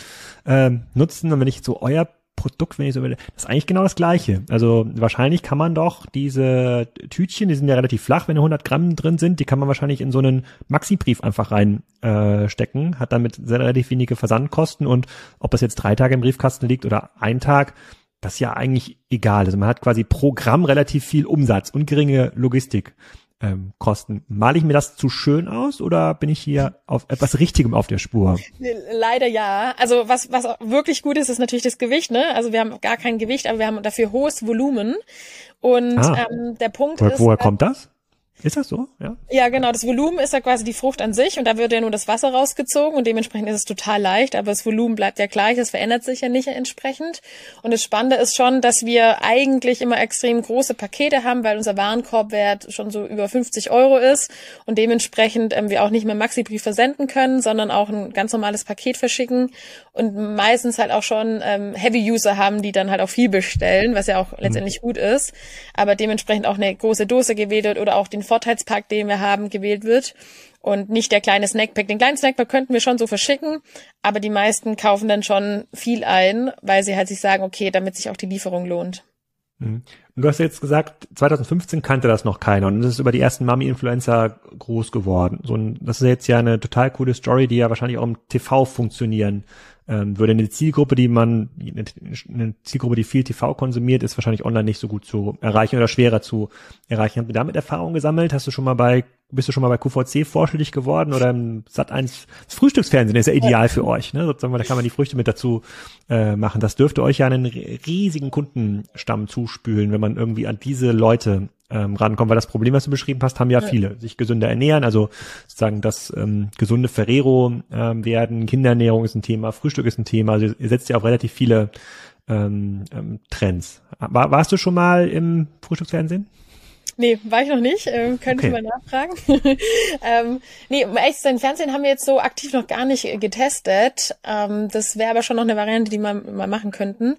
ähm, nutzen und wenn ich so euer Produkt, wenn ich so will, das ist eigentlich genau das gleiche. Also wahrscheinlich kann man doch diese Tütchen, die sind ja relativ flach, wenn da 100 Gramm drin sind, die kann man wahrscheinlich in so einen Maxi-Brief einfach reinstecken, äh, hat damit sehr relativ wenige Versandkosten und ob das jetzt drei Tage im Briefkasten liegt oder ein Tag, das ist ja eigentlich egal. Also man hat quasi pro Gramm relativ viel Umsatz und geringe Logistik ähm, kosten. Male ich mir das zu schön aus oder bin ich hier auf etwas Richtigem auf der Spur? Leider ja. Also was, was wirklich gut ist, ist natürlich das Gewicht. Ne? Also wir haben gar kein Gewicht, aber wir haben dafür hohes Volumen. Und ah. ähm, der Punkt Woher ist. Woher kommt das? Ist das so? Ja. Ja, genau. Das Volumen ist ja quasi die Frucht an sich und da wird ja nur das Wasser rausgezogen und dementsprechend ist es total leicht, aber das Volumen bleibt ja gleich, das verändert sich ja nicht entsprechend. Und das Spannende ist schon, dass wir eigentlich immer extrem große Pakete haben, weil unser Warenkorbwert schon so über 50 Euro ist und dementsprechend ähm, wir auch nicht mehr Maxi-Brief versenden können, sondern auch ein ganz normales Paket verschicken und meistens halt auch schon ähm, Heavy-User haben, die dann halt auch viel bestellen, was ja auch letztendlich mhm. gut ist, aber dementsprechend auch eine große Dose gewählt wird oder auch den Vorteilspack, den wir haben, gewählt wird und nicht der kleine Snackpack. Den kleinen Snackpack könnten wir schon so verschicken, aber die meisten kaufen dann schon viel ein, weil sie halt sich sagen, okay, damit sich auch die Lieferung lohnt. Mhm. Und du hast jetzt gesagt, 2015 kannte das noch keiner und es ist über die ersten Mami-Influencer groß geworden. So, das ist jetzt ja eine total coole Story, die ja wahrscheinlich auch im TV funktionieren ähm, würde. Eine Zielgruppe, die man, eine Zielgruppe, die viel TV konsumiert, ist wahrscheinlich online nicht so gut zu erreichen oder schwerer zu erreichen. Hast du damit Erfahrung gesammelt? Hast du schon mal bei, bist du schon mal bei QVC vorstellig geworden oder im Sat 1 Frühstücksfernsehen ist ja ideal für euch, ne? Sozusagen, da kann man die Früchte mit dazu äh, machen. Das dürfte euch ja einen riesigen Kundenstamm zuspülen, wenn man irgendwie an diese Leute ähm, rankommen, weil das Problem, was du beschrieben hast, haben ja, ja. viele, sich gesünder ernähren, also sozusagen das ähm, gesunde Ferrero ähm, werden, Kinderernährung ist ein Thema, Frühstück ist ein Thema, also ihr setzt ja auf relativ viele ähm, ähm, Trends. War, warst du schon mal im Frühstücksfernsehen? Nee, war ich noch nicht. Ähm, könnte okay. ich mal nachfragen. ähm, nee, um ehrlich zu sein, Fernsehen haben wir jetzt so aktiv noch gar nicht getestet. Ähm, das wäre aber schon noch eine Variante, die wir mal machen könnten.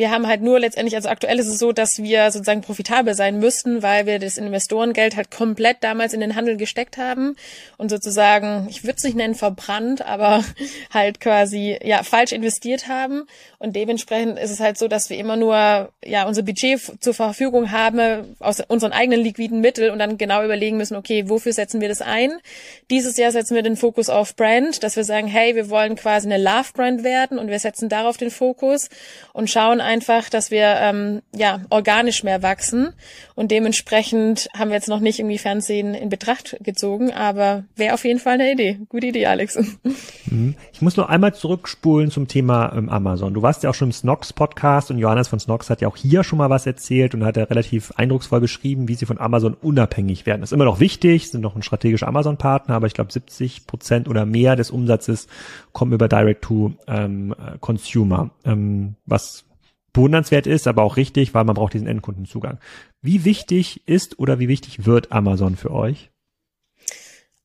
Wir haben halt nur letztendlich, also aktuell ist es so, dass wir sozusagen profitabel sein müssten, weil wir das Investorengeld halt komplett damals in den Handel gesteckt haben und sozusagen, ich würde es nicht nennen verbrannt, aber halt quasi ja falsch investiert haben. Und dementsprechend ist es halt so, dass wir immer nur ja unser Budget zur Verfügung haben aus unseren eigenen liquiden Mitteln und dann genau überlegen müssen, okay, wofür setzen wir das ein? Dieses Jahr setzen wir den Fokus auf Brand, dass wir sagen, hey, wir wollen quasi eine Love Brand werden und wir setzen darauf den Fokus und schauen einfach, dass wir ähm, ja organisch mehr wachsen und dementsprechend haben wir jetzt noch nicht irgendwie Fernsehen in Betracht gezogen, aber wäre auf jeden Fall eine Idee. Gute Idee, Alex. Mhm. Ich muss nur einmal zurückspulen zum Thema ähm, Amazon. Du warst ja auch schon im Snox Podcast und Johannes von Snox hat ja auch hier schon mal was erzählt und hat ja relativ eindrucksvoll beschrieben, wie sie von Amazon unabhängig werden. Das ist immer noch wichtig, sind noch ein strategischer Amazon-Partner, aber ich glaube 70 Prozent oder mehr des Umsatzes kommen über Direct to ähm, Consumer, ähm, was bewundernswert ist, aber auch richtig, weil man braucht diesen Endkundenzugang. Wie wichtig ist oder wie wichtig wird Amazon für euch?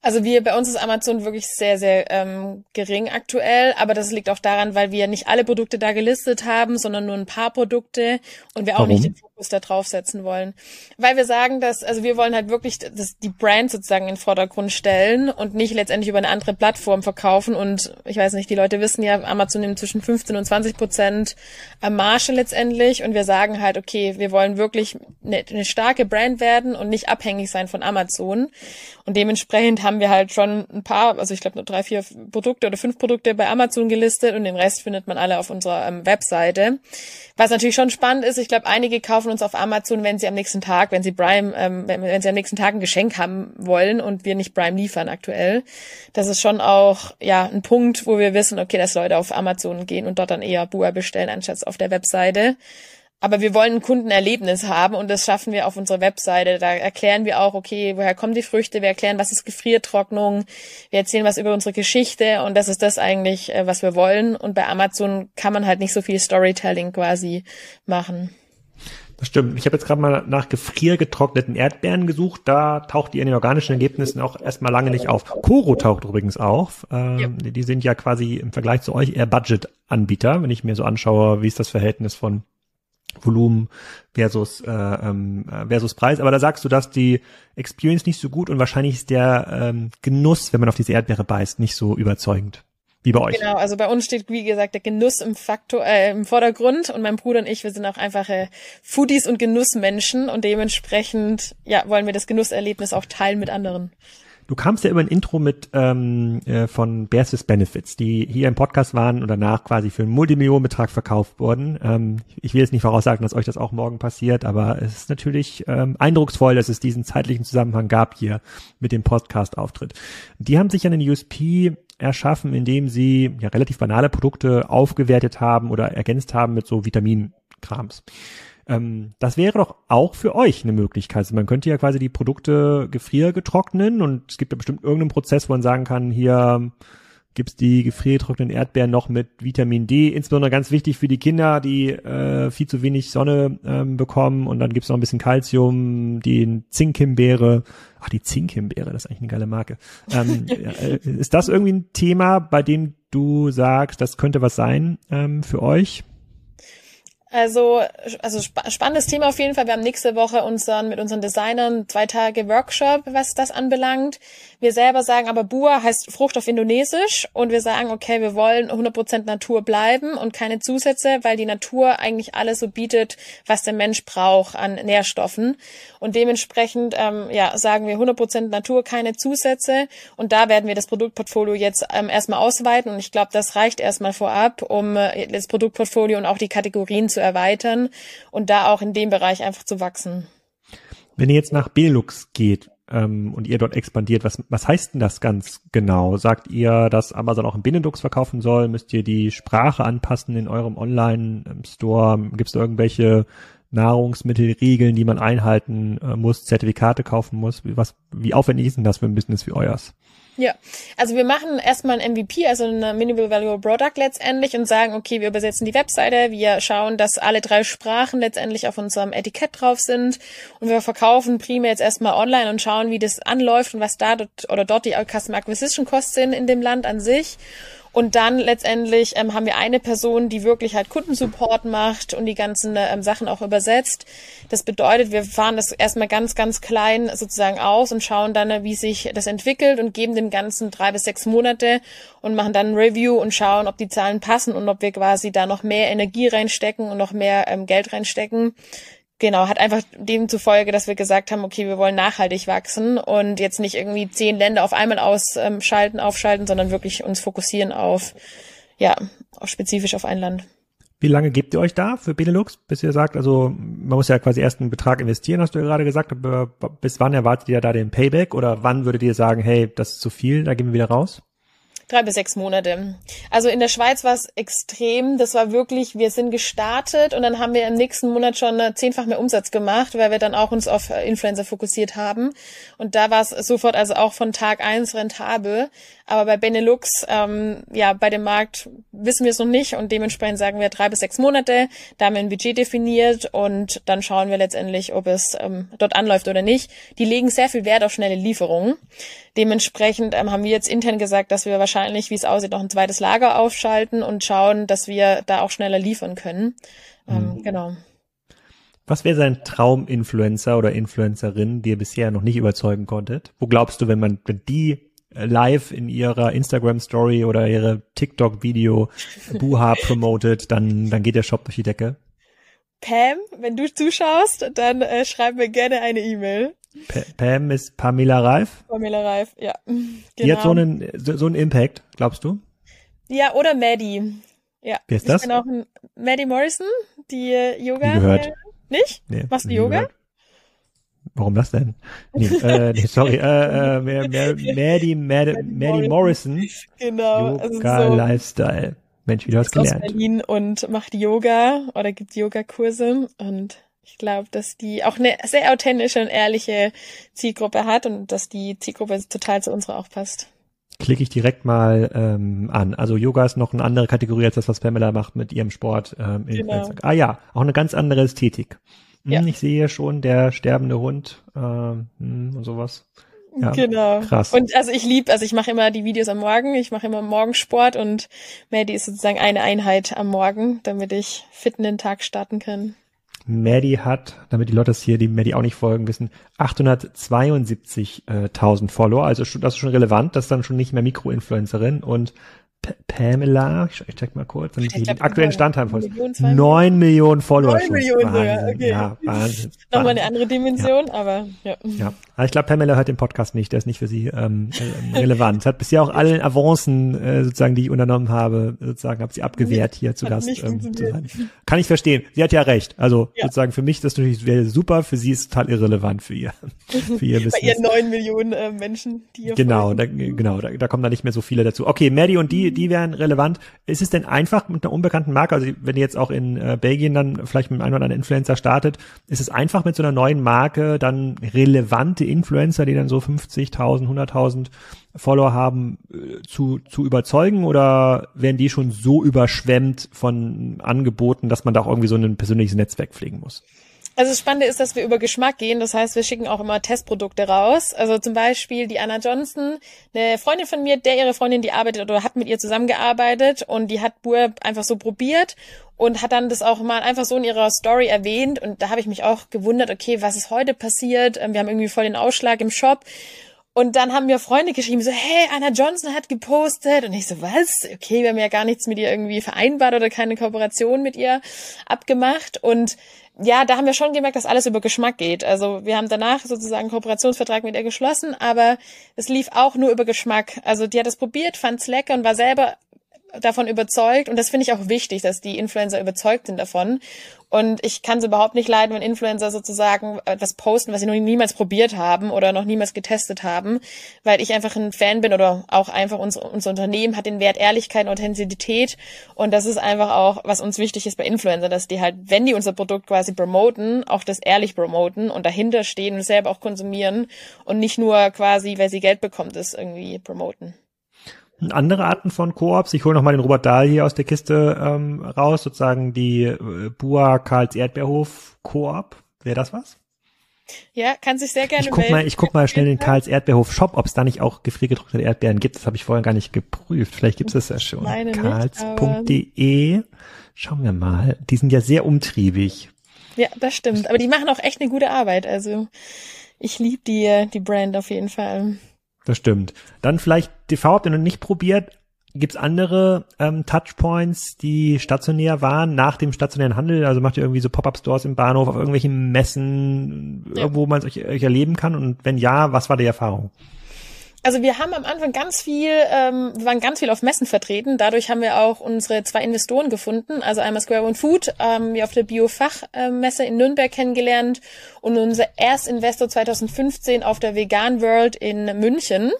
Also wir, bei uns ist Amazon wirklich sehr, sehr ähm, gering aktuell, aber das liegt auch daran, weil wir nicht alle Produkte da gelistet haben, sondern nur ein paar Produkte und wir auch Warum? nicht den Fokus da draufsetzen wollen. Weil wir sagen, dass, also wir wollen halt wirklich das, die Brand sozusagen in den Vordergrund stellen und nicht letztendlich über eine andere Plattform verkaufen und ich weiß nicht, die Leute wissen ja, Amazon nimmt zwischen 15 und 20 Prozent Marge letztendlich und wir sagen halt, okay, wir wollen wirklich eine, eine starke Brand werden und nicht abhängig sein von Amazon und dementsprechend haben wir halt schon ein paar, also ich glaube nur drei, vier Produkte oder fünf Produkte bei Amazon gelistet und den Rest findet man alle auf unserer ähm, Webseite. Was natürlich schon spannend ist, ich glaube, einige kaufen uns auf Amazon, wenn sie am nächsten Tag, wenn sie Prime, ähm, wenn, wenn sie am nächsten Tag ein Geschenk haben wollen und wir nicht Prime liefern aktuell. Das ist schon auch ja ein Punkt, wo wir wissen, okay, dass Leute auf Amazon gehen und dort dann eher Bua bestellen, anstatt auf der Webseite. Aber wir wollen ein Kundenerlebnis haben und das schaffen wir auf unserer Webseite. Da erklären wir auch, okay, woher kommen die Früchte? Wir erklären, was ist Gefriertrocknung? Wir erzählen was über unsere Geschichte und das ist das eigentlich, äh, was wir wollen. Und bei Amazon kann man halt nicht so viel Storytelling quasi machen. Das stimmt. Ich habe jetzt gerade mal nach gefriergetrockneten Erdbeeren gesucht. Da taucht die in den organischen Ergebnissen auch erstmal lange nicht auf. Koro taucht übrigens auf. Ähm, ja. Die sind ja quasi im Vergleich zu euch eher Budget-Anbieter, wenn ich mir so anschaue, wie ist das Verhältnis von Volumen versus äh, ähm, versus Preis. Aber da sagst du, dass die Experience nicht so gut und wahrscheinlich ist der ähm, Genuss, wenn man auf diese Erdbeere beißt, nicht so überzeugend. Wie bei euch. Genau, also bei uns steht, wie gesagt, der Genuss im Faktor, äh, im Vordergrund und mein Bruder und ich, wir sind auch einfache Foodies und Genussmenschen und dementsprechend, ja, wollen wir das Genusserlebnis auch teilen mit anderen. Du kamst ja über ein Intro mit ähm, äh, von Bears with Benefits, die hier im Podcast waren und danach quasi für einen Multimillionenbetrag verkauft wurden. Ähm, ich will jetzt nicht voraussagen, dass euch das auch morgen passiert, aber es ist natürlich ähm, eindrucksvoll, dass es diesen zeitlichen Zusammenhang gab hier mit dem Podcast-Auftritt. Die haben sich einen USP erschaffen, indem sie ja relativ banale Produkte aufgewertet haben oder ergänzt haben mit so Vitaminkrams. Ähm, das wäre doch auch für euch eine Möglichkeit. Also man könnte ja quasi die Produkte gefriergetrocknen und es gibt ja bestimmt irgendeinen Prozess, wo man sagen kann, hier gibt's die gefriergetrockneten Erdbeeren noch mit Vitamin D, insbesondere ganz wichtig für die Kinder, die äh, viel zu wenig Sonne ähm, bekommen und dann gibt's noch ein bisschen Calcium, die Zinkhimbeere, ach die Zinkhimbeere, das ist eigentlich eine geile Marke. Ähm, äh, ist das irgendwie ein Thema, bei dem du sagst, das könnte was sein ähm, für euch? Also, also sp spannendes Thema auf jeden Fall. Wir haben nächste Woche unseren, mit unseren Designern zwei Tage Workshop, was das anbelangt. Wir selber sagen aber Bua heißt Frucht auf Indonesisch und wir sagen, okay, wir wollen 100% Natur bleiben und keine Zusätze, weil die Natur eigentlich alles so bietet, was der Mensch braucht an Nährstoffen. Und dementsprechend, ähm, ja, sagen wir 100% Natur, keine Zusätze. Und da werden wir das Produktportfolio jetzt ähm, erstmal ausweiten und ich glaube, das reicht erstmal vorab, um äh, das Produktportfolio und auch die Kategorien zu erweitern und da auch in dem Bereich einfach zu wachsen. Wenn ihr jetzt nach Benelux geht ähm, und ihr dort expandiert, was, was heißt denn das ganz genau? Sagt ihr, dass Amazon auch in Benelux verkaufen soll? Müsst ihr die Sprache anpassen in eurem Online-Store? Gibt es irgendwelche Nahrungsmittelregeln, die man einhalten äh, muss, Zertifikate kaufen muss? Was, wie aufwendig ist denn das für ein Business wie euers? Ja, also wir machen erstmal ein MVP, also ein Minimal Valuable Product letztendlich und sagen, okay, wir übersetzen die Webseite, wir schauen, dass alle drei Sprachen letztendlich auf unserem Etikett drauf sind und wir verkaufen primär jetzt erstmal online und schauen, wie das anläuft und was da dort oder dort die Customer Acquisition Costs sind in dem Land an sich und dann letztendlich ähm, haben wir eine Person, die wirklich halt Kundensupport macht und die ganzen ähm, Sachen auch übersetzt. Das bedeutet, wir fahren das erstmal ganz, ganz klein sozusagen aus und schauen dann, wie sich das entwickelt und geben dem Ganzen drei bis sechs Monate und machen dann ein Review und schauen, ob die Zahlen passen und ob wir quasi da noch mehr Energie reinstecken und noch mehr ähm, Geld reinstecken. Genau, hat einfach dem zufolge, dass wir gesagt haben, okay, wir wollen nachhaltig wachsen und jetzt nicht irgendwie zehn Länder auf einmal ausschalten, aufschalten, sondern wirklich uns fokussieren auf, ja, auf spezifisch auf ein Land. Wie lange gebt ihr euch da für Benelux, bis ihr sagt, also man muss ja quasi erst einen Betrag investieren, hast du ja gerade gesagt, bis wann erwartet ihr da den Payback oder wann würdet ihr sagen, hey, das ist zu viel, da gehen wir wieder raus? Drei bis sechs Monate. Also in der Schweiz war es extrem. Das war wirklich, wir sind gestartet und dann haben wir im nächsten Monat schon zehnfach mehr Umsatz gemacht, weil wir dann auch uns auf Influencer fokussiert haben. Und da war es sofort also auch von Tag eins rentabel. Aber bei Benelux, ähm, ja, bei dem Markt wissen wir es noch nicht und dementsprechend sagen wir drei bis sechs Monate. Da haben wir ein Budget definiert und dann schauen wir letztendlich, ob es ähm, dort anläuft oder nicht. Die legen sehr viel Wert auf schnelle Lieferungen. Dementsprechend ähm, haben wir jetzt intern gesagt, dass wir wahrscheinlich, wie es aussieht, noch ein zweites Lager aufschalten und schauen, dass wir da auch schneller liefern können. Ähm, mhm. Genau. Was wäre sein Traum-Influencer oder Influencerin, die ihr bisher noch nicht überzeugen konntet? Wo glaubst du, wenn man, wenn die live in ihrer Instagram Story oder ihre TikTok Video Buha promotet, dann, dann geht der Shop durch die Decke. Pam, wenn du zuschaust, dann äh, schreib mir gerne eine E-Mail. Pam ist Pamela Reif? Pamela Reif, ja. Genau. Die hat so genau. einen, so, so einen Impact, glaubst du? Ja, oder Maddie. Ja. Wer ist das? Ich bin auch ein Maddie Morrison, die äh, Yoga. Nie gehört. Äh, nicht? Nee, Machst du Yoga? Gehört. Warum das denn? Nee, äh, nee, sorry, äh, äh, Maddie, Maddie, Maddie Morrison. Genau. Yoga also so Lifestyle. Mensch, wie du hast gelernt. Aus Berlin und macht Yoga oder gibt Yoga-Kurse und ich glaube, dass die auch eine sehr authentische und ehrliche Zielgruppe hat und dass die Zielgruppe total zu unserer auch passt. Klicke ich direkt mal ähm, an. Also Yoga ist noch eine andere Kategorie als das, was Pamela macht mit ihrem Sport. Ähm, genau. Ah ja, auch eine ganz andere Ästhetik. Ja. Hm, ich sehe schon der sterbende Hund hm, und sowas. Ja, genau. Krass. Und also ich lieb, also ich mache immer die Videos am Morgen, ich mache immer Morgensport und Maddie ist sozusagen eine Einheit am Morgen, damit ich fit in den Tag starten kann. Maddie hat, damit die Leute das hier, die Maddie auch nicht folgen, wissen, 872.000 Follower. Also das ist schon relevant, das ist dann schon nicht mehr Mikroinfluencerin und Pamela, ich, check mal kurz, ich den aktuellen Stand haben. Neun Millionen Follower. Neun Millionen sogar, okay. Ja, Wahnsinn. Nochmal eine andere Dimension, ja. aber ja. Ja, aber ich glaube, Pamela hört den Podcast nicht, der ist nicht für sie ähm, äh, relevant. Hat bisher auch alle Avancen, äh, sozusagen, die ich unternommen habe, sozusagen, habe sie abgewehrt, hier zu Gast ähm, zu sein. Kann ich verstehen. Sie hat ja recht. Also ja. sozusagen für mich das natürlich wäre super, für sie ist total irrelevant für ihr, für ihr. Bei ihren neun Millionen äh, Menschen, die ihr Genau, da, genau, da, da kommen da nicht mehr so viele dazu. Okay, Maddie und die, die wären relevant. Ist es denn einfach mit einer unbekannten Marke, also wenn ihr jetzt auch in äh, Belgien dann vielleicht mit einem oder anderen Influencer startet, ist es einfach mit so einer neuen Marke dann relevante Influencer, die dann so 50.000, 100.000 Follower haben, äh, zu, zu überzeugen oder werden die schon so überschwemmt von Angeboten, dass man da auch irgendwie so ein persönliches Netzwerk pflegen muss? Also das Spannende ist, dass wir über Geschmack gehen. Das heißt, wir schicken auch immer Testprodukte raus. Also zum Beispiel die Anna Johnson, eine Freundin von mir, der ihre Freundin, die arbeitet oder hat mit ihr zusammengearbeitet und die hat Bur einfach so probiert und hat dann das auch mal einfach so in ihrer Story erwähnt. Und da habe ich mich auch gewundert, okay, was ist heute passiert? Ähm, wir haben irgendwie voll den Ausschlag im Shop. Und dann haben mir Freunde geschrieben, so, hey, Anna Johnson hat gepostet. Und ich so, was? Okay, wir haben ja gar nichts mit ihr irgendwie vereinbart oder keine Kooperation mit ihr abgemacht. Und ja, da haben wir schon gemerkt, dass alles über Geschmack geht. Also wir haben danach sozusagen einen Kooperationsvertrag mit ihr geschlossen, aber es lief auch nur über Geschmack. Also die hat es probiert, fand's lecker und war selber davon überzeugt. Und das finde ich auch wichtig, dass die Influencer überzeugt sind davon. Und ich kann es überhaupt nicht leiden, wenn Influencer sozusagen etwas posten, was sie noch niemals probiert haben oder noch niemals getestet haben, weil ich einfach ein Fan bin oder auch einfach unser, unser Unternehmen hat den Wert Ehrlichkeit und Authentizität. Und das ist einfach auch, was uns wichtig ist bei Influencer, dass die halt, wenn die unser Produkt quasi promoten, auch das ehrlich promoten und dahinter stehen und selber auch konsumieren und nicht nur quasi, weil sie Geld bekommt, das irgendwie promoten andere Arten von Koops. Ich hole noch mal den Robert Dahl hier aus der Kiste ähm, raus, sozusagen die äh, Bua Karls Erdbeerhof Koop. Wäre das was? Ja, kann sich sehr gerne Ich guck mal, ich guck mal schnell den Karls Erdbeerhof Shop, ob es da nicht auch gefriergetrocknete Erdbeeren gibt. Das habe ich vorher gar nicht geprüft. Vielleicht gibt es das ja schon. Karls.de. Schauen wir mal. Die sind ja sehr umtriebig. Ja, das stimmt. Aber die machen auch echt eine gute Arbeit. Also ich liebe die, die Brand auf jeden Fall. Das stimmt. Dann vielleicht TV, habt ihr noch nicht probiert? Gibt's andere ähm, Touchpoints, die stationär waren nach dem stationären Handel? Also macht ihr irgendwie so Pop-up-Stores im Bahnhof, auf irgendwelchen Messen, ja. irgendwo man es euch, euch erleben kann? Und wenn ja, was war die Erfahrung? Also wir haben am Anfang ganz viel, ähm, wir waren ganz viel auf Messen vertreten. Dadurch haben wir auch unsere zwei Investoren gefunden. Also einmal Square One Food, ähm, wir auf der Biofachmesse in Nürnberg kennengelernt und unser Erstinvestor 2015 auf der Vegan World in München.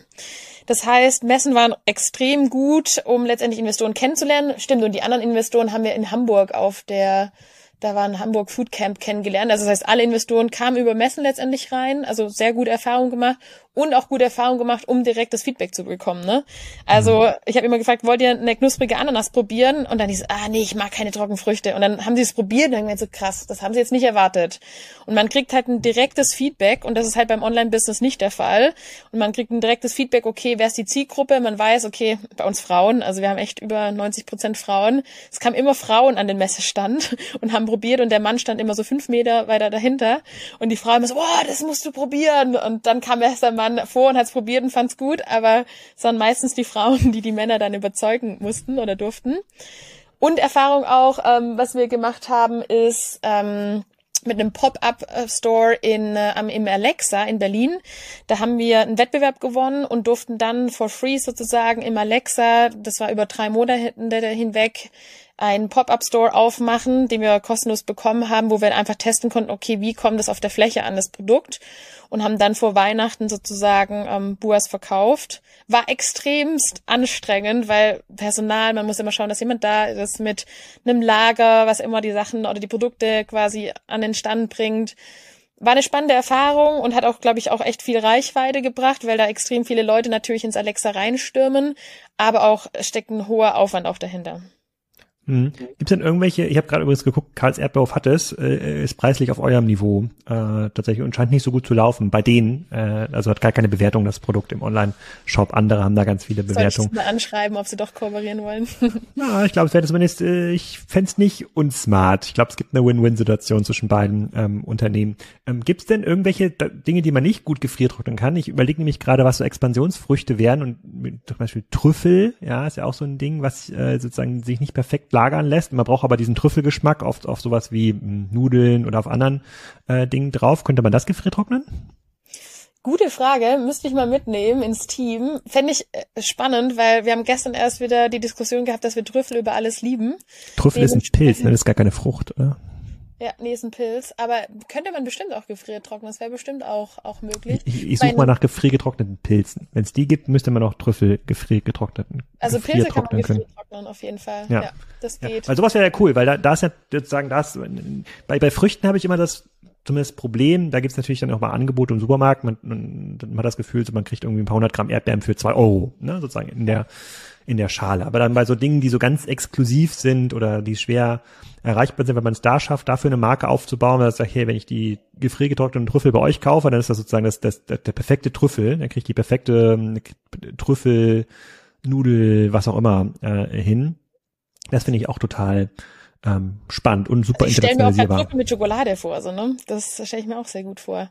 Das heißt, Messen waren extrem gut, um letztendlich Investoren kennenzulernen. Stimmt, und die anderen Investoren haben wir in Hamburg auf der da war ein Hamburg Food Camp kennengelernt. Also das heißt, alle Investoren kamen über Messen letztendlich rein, also sehr gute Erfahrungen gemacht und auch gute Erfahrungen gemacht, um direkt das Feedback zu bekommen. Ne? Also mhm. ich habe immer gefragt, wollt ihr eine knusprige Ananas probieren? Und dann hieß ah nee, ich mag keine Trockenfrüchte. Und dann haben sie es probiert und dann haben so krass, das haben sie jetzt nicht erwartet. Und man kriegt halt ein direktes Feedback und das ist halt beim Online-Business nicht der Fall. Und man kriegt ein direktes Feedback, okay, wer ist die Zielgruppe? Man weiß, okay, bei uns Frauen, also wir haben echt über 90 Prozent Frauen. Es kamen immer Frauen an den Messestand und haben probiert und der Mann stand immer so fünf Meter weiter dahinter und die Frau immer so, oh, das musst du probieren. Und dann kam erst der Mann vor und hat es probiert und fand es gut, aber es waren meistens die Frauen, die die Männer dann überzeugen mussten oder durften. Und Erfahrung auch, ähm, was wir gemacht haben, ist ähm, mit einem Pop-up-Store in äh, im Alexa in Berlin. Da haben wir einen Wettbewerb gewonnen und durften dann for free sozusagen im Alexa, das war über drei Monate hinweg, einen Pop-up-Store aufmachen, den wir kostenlos bekommen haben, wo wir einfach testen konnten, okay, wie kommt es auf der Fläche an, das Produkt und haben dann vor Weihnachten sozusagen ähm, Buas verkauft. War extremst anstrengend, weil Personal, man muss immer schauen, dass jemand da ist mit einem Lager, was immer die Sachen oder die Produkte quasi an den Stand bringt. War eine spannende Erfahrung und hat auch, glaube ich, auch echt viel Reichweite gebracht, weil da extrem viele Leute natürlich ins Alexa reinstürmen, aber auch steckt ein hoher Aufwand auch dahinter. Mhm. Gibt es denn irgendwelche, ich habe gerade übrigens geguckt, Karls Erdbeerhof hat es, äh, ist preislich auf eurem Niveau äh, tatsächlich und scheint nicht so gut zu laufen. Bei denen, äh, also hat gar keine Bewertung das Produkt im Online-Shop. Andere haben da ganz viele Bewertungen. Soll ich mal anschreiben, ob sie doch kooperieren wollen? ja, ich glaube, es wäre zumindest, äh, ich fände nicht unsmart. Ich glaube, es gibt eine Win-Win-Situation zwischen beiden ähm, Unternehmen. Ähm, gibt es denn irgendwelche Dinge, die man nicht gut gefriertrocknen kann? Ich überlege nämlich gerade, was so Expansionsfrüchte wären und zum Beispiel Trüffel, ja, ist ja auch so ein Ding, was äh, sozusagen sich nicht perfekt lagern lässt. Man braucht aber diesen Trüffelgeschmack auf, auf sowas wie hm, Nudeln oder auf anderen äh, Dingen drauf. Könnte man das gefriertrocknen? Gute Frage, müsste ich mal mitnehmen ins Team. Fände ich äh, spannend, weil wir haben gestern erst wieder die Diskussion gehabt, dass wir Trüffel über alles lieben. Trüffel ist ein Pilz, ne? das ist gar keine Frucht, oder? Ja, nee, ist ein Pilz. Aber könnte man bestimmt auch gefriertrocknen. Das wäre bestimmt auch, auch möglich. Ich, ich suche mal nach gefriergetrockneten Pilzen. Wenn es die gibt, müsste man auch Trüffel gefriergetrockneten Also Pilze kann man gefriertrocknen, auf jeden Fall. Ja, ja das geht. Ja. Also sowas wäre ja cool, weil da, da ist ja sozusagen das, bei, bei Früchten habe ich immer das zumindest Problem, da gibt's natürlich dann auch mal Angebote im Supermarkt, man, man, man hat das Gefühl, so man kriegt irgendwie ein paar hundert Gramm Erdbeeren für zwei Euro, ne, sozusagen in der, in der Schale. Aber dann bei so Dingen, die so ganz exklusiv sind oder die schwer erreichbar sind, wenn man es da schafft, dafür eine Marke aufzubauen, weil man sagt, hey, wenn ich die gefriergetrockneten Trüffel bei euch kaufe, dann ist das sozusagen das, das, das der perfekte Trüffel, dann kriege ich die perfekte ähm, Trüffel, Nudel, was auch immer äh, hin. Das finde ich auch total ähm, spannend und super also ich internationalisierbar. Ich stelle mir auch Trüffel mit Schokolade vor, so, ne? Das stelle ich mir auch sehr gut vor.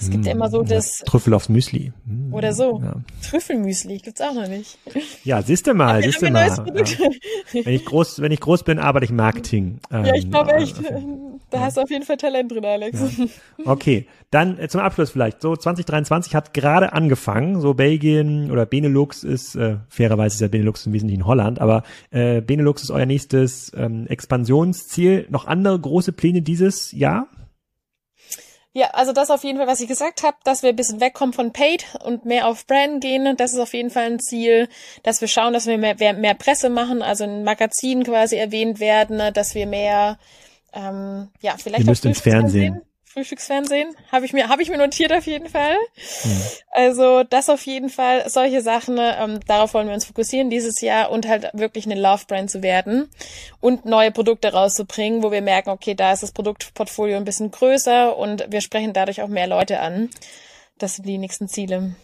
Es gibt ja immer so mm, das. Trüffel aufs Müsli. Mm, oder so. Ja. Trüffelmüsli gibt's auch noch nicht. Ja, siehst du mal, siehst du mal. Ja. Wenn ich groß, wenn ich groß bin, arbeite ich Marketing. Ja, ich glaube ähm, echt. Da hast du auf jeden Fall Talent drin, Alex. Ja. Okay, dann äh, zum Abschluss vielleicht. So 2023 hat gerade angefangen. So Belgien oder Benelux ist, äh, fairerweise ist ja Benelux im Wesentlichen Holland, aber äh, Benelux ist euer nächstes ähm, Expansionsziel. Noch andere große Pläne dieses Jahr? Ja, also das auf jeden Fall, was ich gesagt habe, dass wir ein bisschen wegkommen von Paid und mehr auf Brand gehen. Das ist auf jeden Fall ein Ziel, dass wir schauen, dass wir mehr, mehr, mehr Presse machen, also in Magazinen quasi erwähnt werden, dass wir mehr, ähm, ja, vielleicht Ihr müsst ins Fernsehen. Frühstücksfernsehen. Habe ich mir, habe ich mir notiert auf jeden Fall. Mhm. Also das auf jeden Fall, solche Sachen, ähm, darauf wollen wir uns fokussieren dieses Jahr und halt wirklich eine Love-Brand zu werden und neue Produkte rauszubringen, wo wir merken, okay, da ist das Produktportfolio ein bisschen größer und wir sprechen dadurch auch mehr Leute an. Das sind die nächsten Ziele.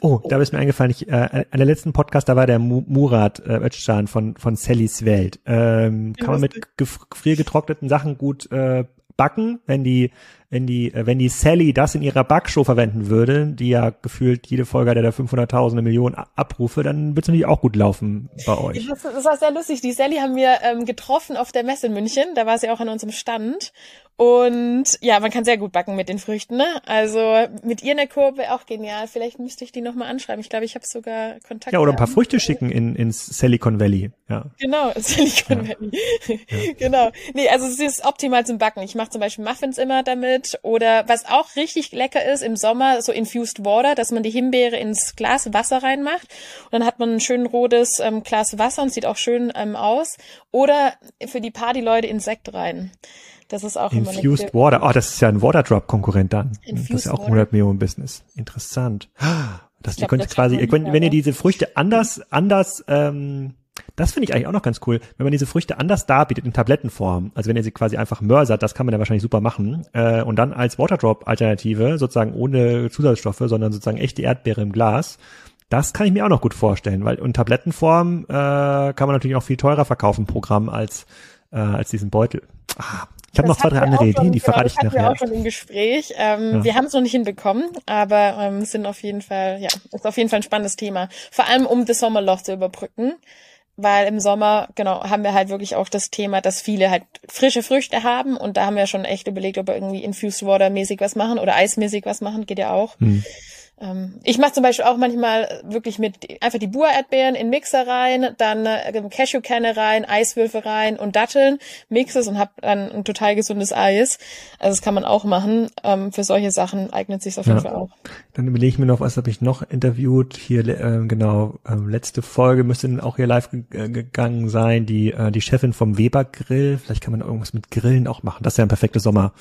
Oh, da ist mir eingefallen, ich, äh, an der letzten Podcast, da war der Murat äh, Özcan von, von Sallys Welt. Ähm, kann man mit gefriergetrockneten Sachen gut äh, backen, wenn die wenn die, äh, wenn die Sally das in ihrer Backshow verwenden würde, die ja gefühlt jede Folge hat der 500.000 Millionen Abrufe, dann wird es natürlich auch gut laufen bei euch. Das, das war sehr lustig. Die Sally haben wir ähm, getroffen auf der Messe in München. Da war sie auch an unserem Stand. Und ja, man kann sehr gut backen mit den Früchten. Ne? Also mit ihr in der Kurve auch genial. Vielleicht müsste ich die nochmal anschreiben. Ich glaube, ich habe sogar Kontakt. Ja, oder ein paar Früchte schicken in, ins Silicon Valley. Ja. Genau, Silicon ja. Valley. Ja. genau. Nee, also es ist optimal zum Backen. Ich mache zum Beispiel Muffins immer damit. Oder was auch richtig lecker ist im Sommer, so Infused Water, dass man die Himbeere ins Glas Wasser reinmacht. Und dann hat man ein schön rotes ähm, Glas Wasser und sieht auch schön ähm, aus. Oder für die Partyleute Insekt rein. Das ist auch Infused Water. Oh, das ist ja ein Waterdrop-Konkurrent dann. Infused das ist ja auch 100 Millionen Business. Interessant. Das, ihr könnt quasi, wenn, wenn ihr diese Früchte anders, anders, ähm, das finde ich eigentlich auch noch ganz cool, wenn man diese Früchte anders darbietet in Tablettenform. Also wenn ihr sie quasi einfach mörsert, das kann man ja wahrscheinlich super machen. Äh, und dann als Waterdrop-Alternative, sozusagen ohne Zusatzstoffe, sondern sozusagen echte Erdbeere im Glas. Das kann ich mir auch noch gut vorstellen, weil in Tablettenform äh, kann man natürlich auch viel teurer verkaufen, Programm, als, äh, als diesen Beutel. Ah, ich habe noch zwei, drei andere Ideen, schon, die genau, verrate ich nachher. Wir auch schon im Gespräch. Ähm, ja. Wir haben es noch nicht hinbekommen, aber ähm, sind auf jeden Fall, ja, ist auf jeden Fall ein spannendes Thema. Vor allem, um das Sommerloch zu überbrücken. Weil im Sommer, genau, haben wir halt wirklich auch das Thema, dass viele halt frische Früchte haben und da haben wir schon echt überlegt, ob wir irgendwie Infused Water mäßig was machen oder eismäßig was machen, geht ja auch. Hm. Ähm, ich mache zum Beispiel auch manchmal wirklich mit einfach die Bua-Erdbeeren in Mixer rein, dann äh, Cashewkerne rein, Eiswürfel rein und Datteln, mixe es und hab dann ein total gesundes Eis. Also das kann man auch machen. Ähm, für solche Sachen eignet sich auf jeden Fall auch. Dann überlege ich mir noch, was habe ich noch interviewt? Hier äh, genau äh, letzte Folge müsste auch hier live äh, gegangen sein. Die äh, die Chefin vom Weber Grill. Vielleicht kann man irgendwas mit Grillen auch machen. Das ist ja ein perfektes Sommer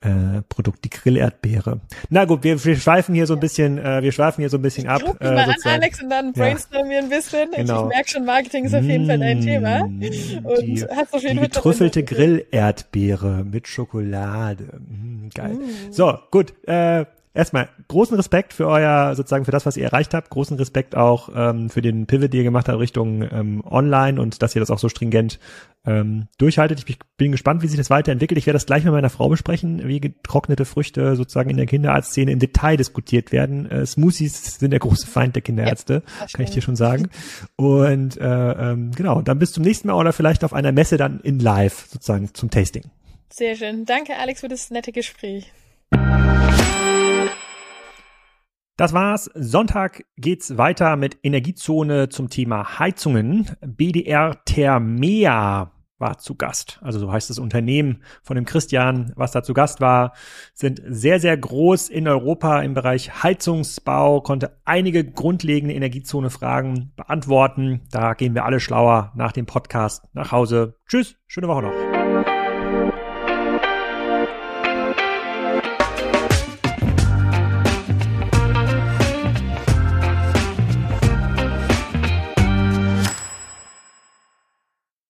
äh, Produkt, die Grillerdbeere. Na gut, wir, wir schweifen hier so ein bisschen, äh, wir schweifen hier so ein bisschen ab. Ich äh, mal an, Alex, und dann brainstormen ja. wir ein bisschen. Genau. Ich merke schon, Marketing ist auf jeden Fall dein Thema. Und die, hast auf jeden die getrüffelte Grillerdbeere mit Schokolade. Mm, geil. Mm. So, gut. Äh, erstmal großen Respekt für euer, sozusagen für das, was ihr erreicht habt. Großen Respekt auch ähm, für den Pivot, den ihr gemacht habt Richtung ähm, Online und dass ihr das auch so stringent ähm, durchhaltet. Ich bin gespannt, wie sich das weiterentwickelt. Ich werde das gleich mit meiner Frau besprechen, wie getrocknete Früchte sozusagen in der Kinderarztszene im Detail diskutiert werden. Äh, Smoothies sind der große Feind der Kinderärzte, ja, kann ich dir schon sagen. Und äh, ähm, genau, dann bis zum nächsten Mal oder vielleicht auf einer Messe dann in Live sozusagen zum Tasting. Sehr schön. Danke, Alex, für das nette Gespräch. Das war's. Sonntag geht's weiter mit Energiezone zum Thema Heizungen. BDR Thermea war zu Gast. Also so heißt das Unternehmen von dem Christian, was da zu Gast war, sind sehr, sehr groß in Europa im Bereich Heizungsbau, konnte einige grundlegende Energiezone-Fragen beantworten. Da gehen wir alle schlauer nach dem Podcast nach Hause. Tschüss, schöne Woche noch.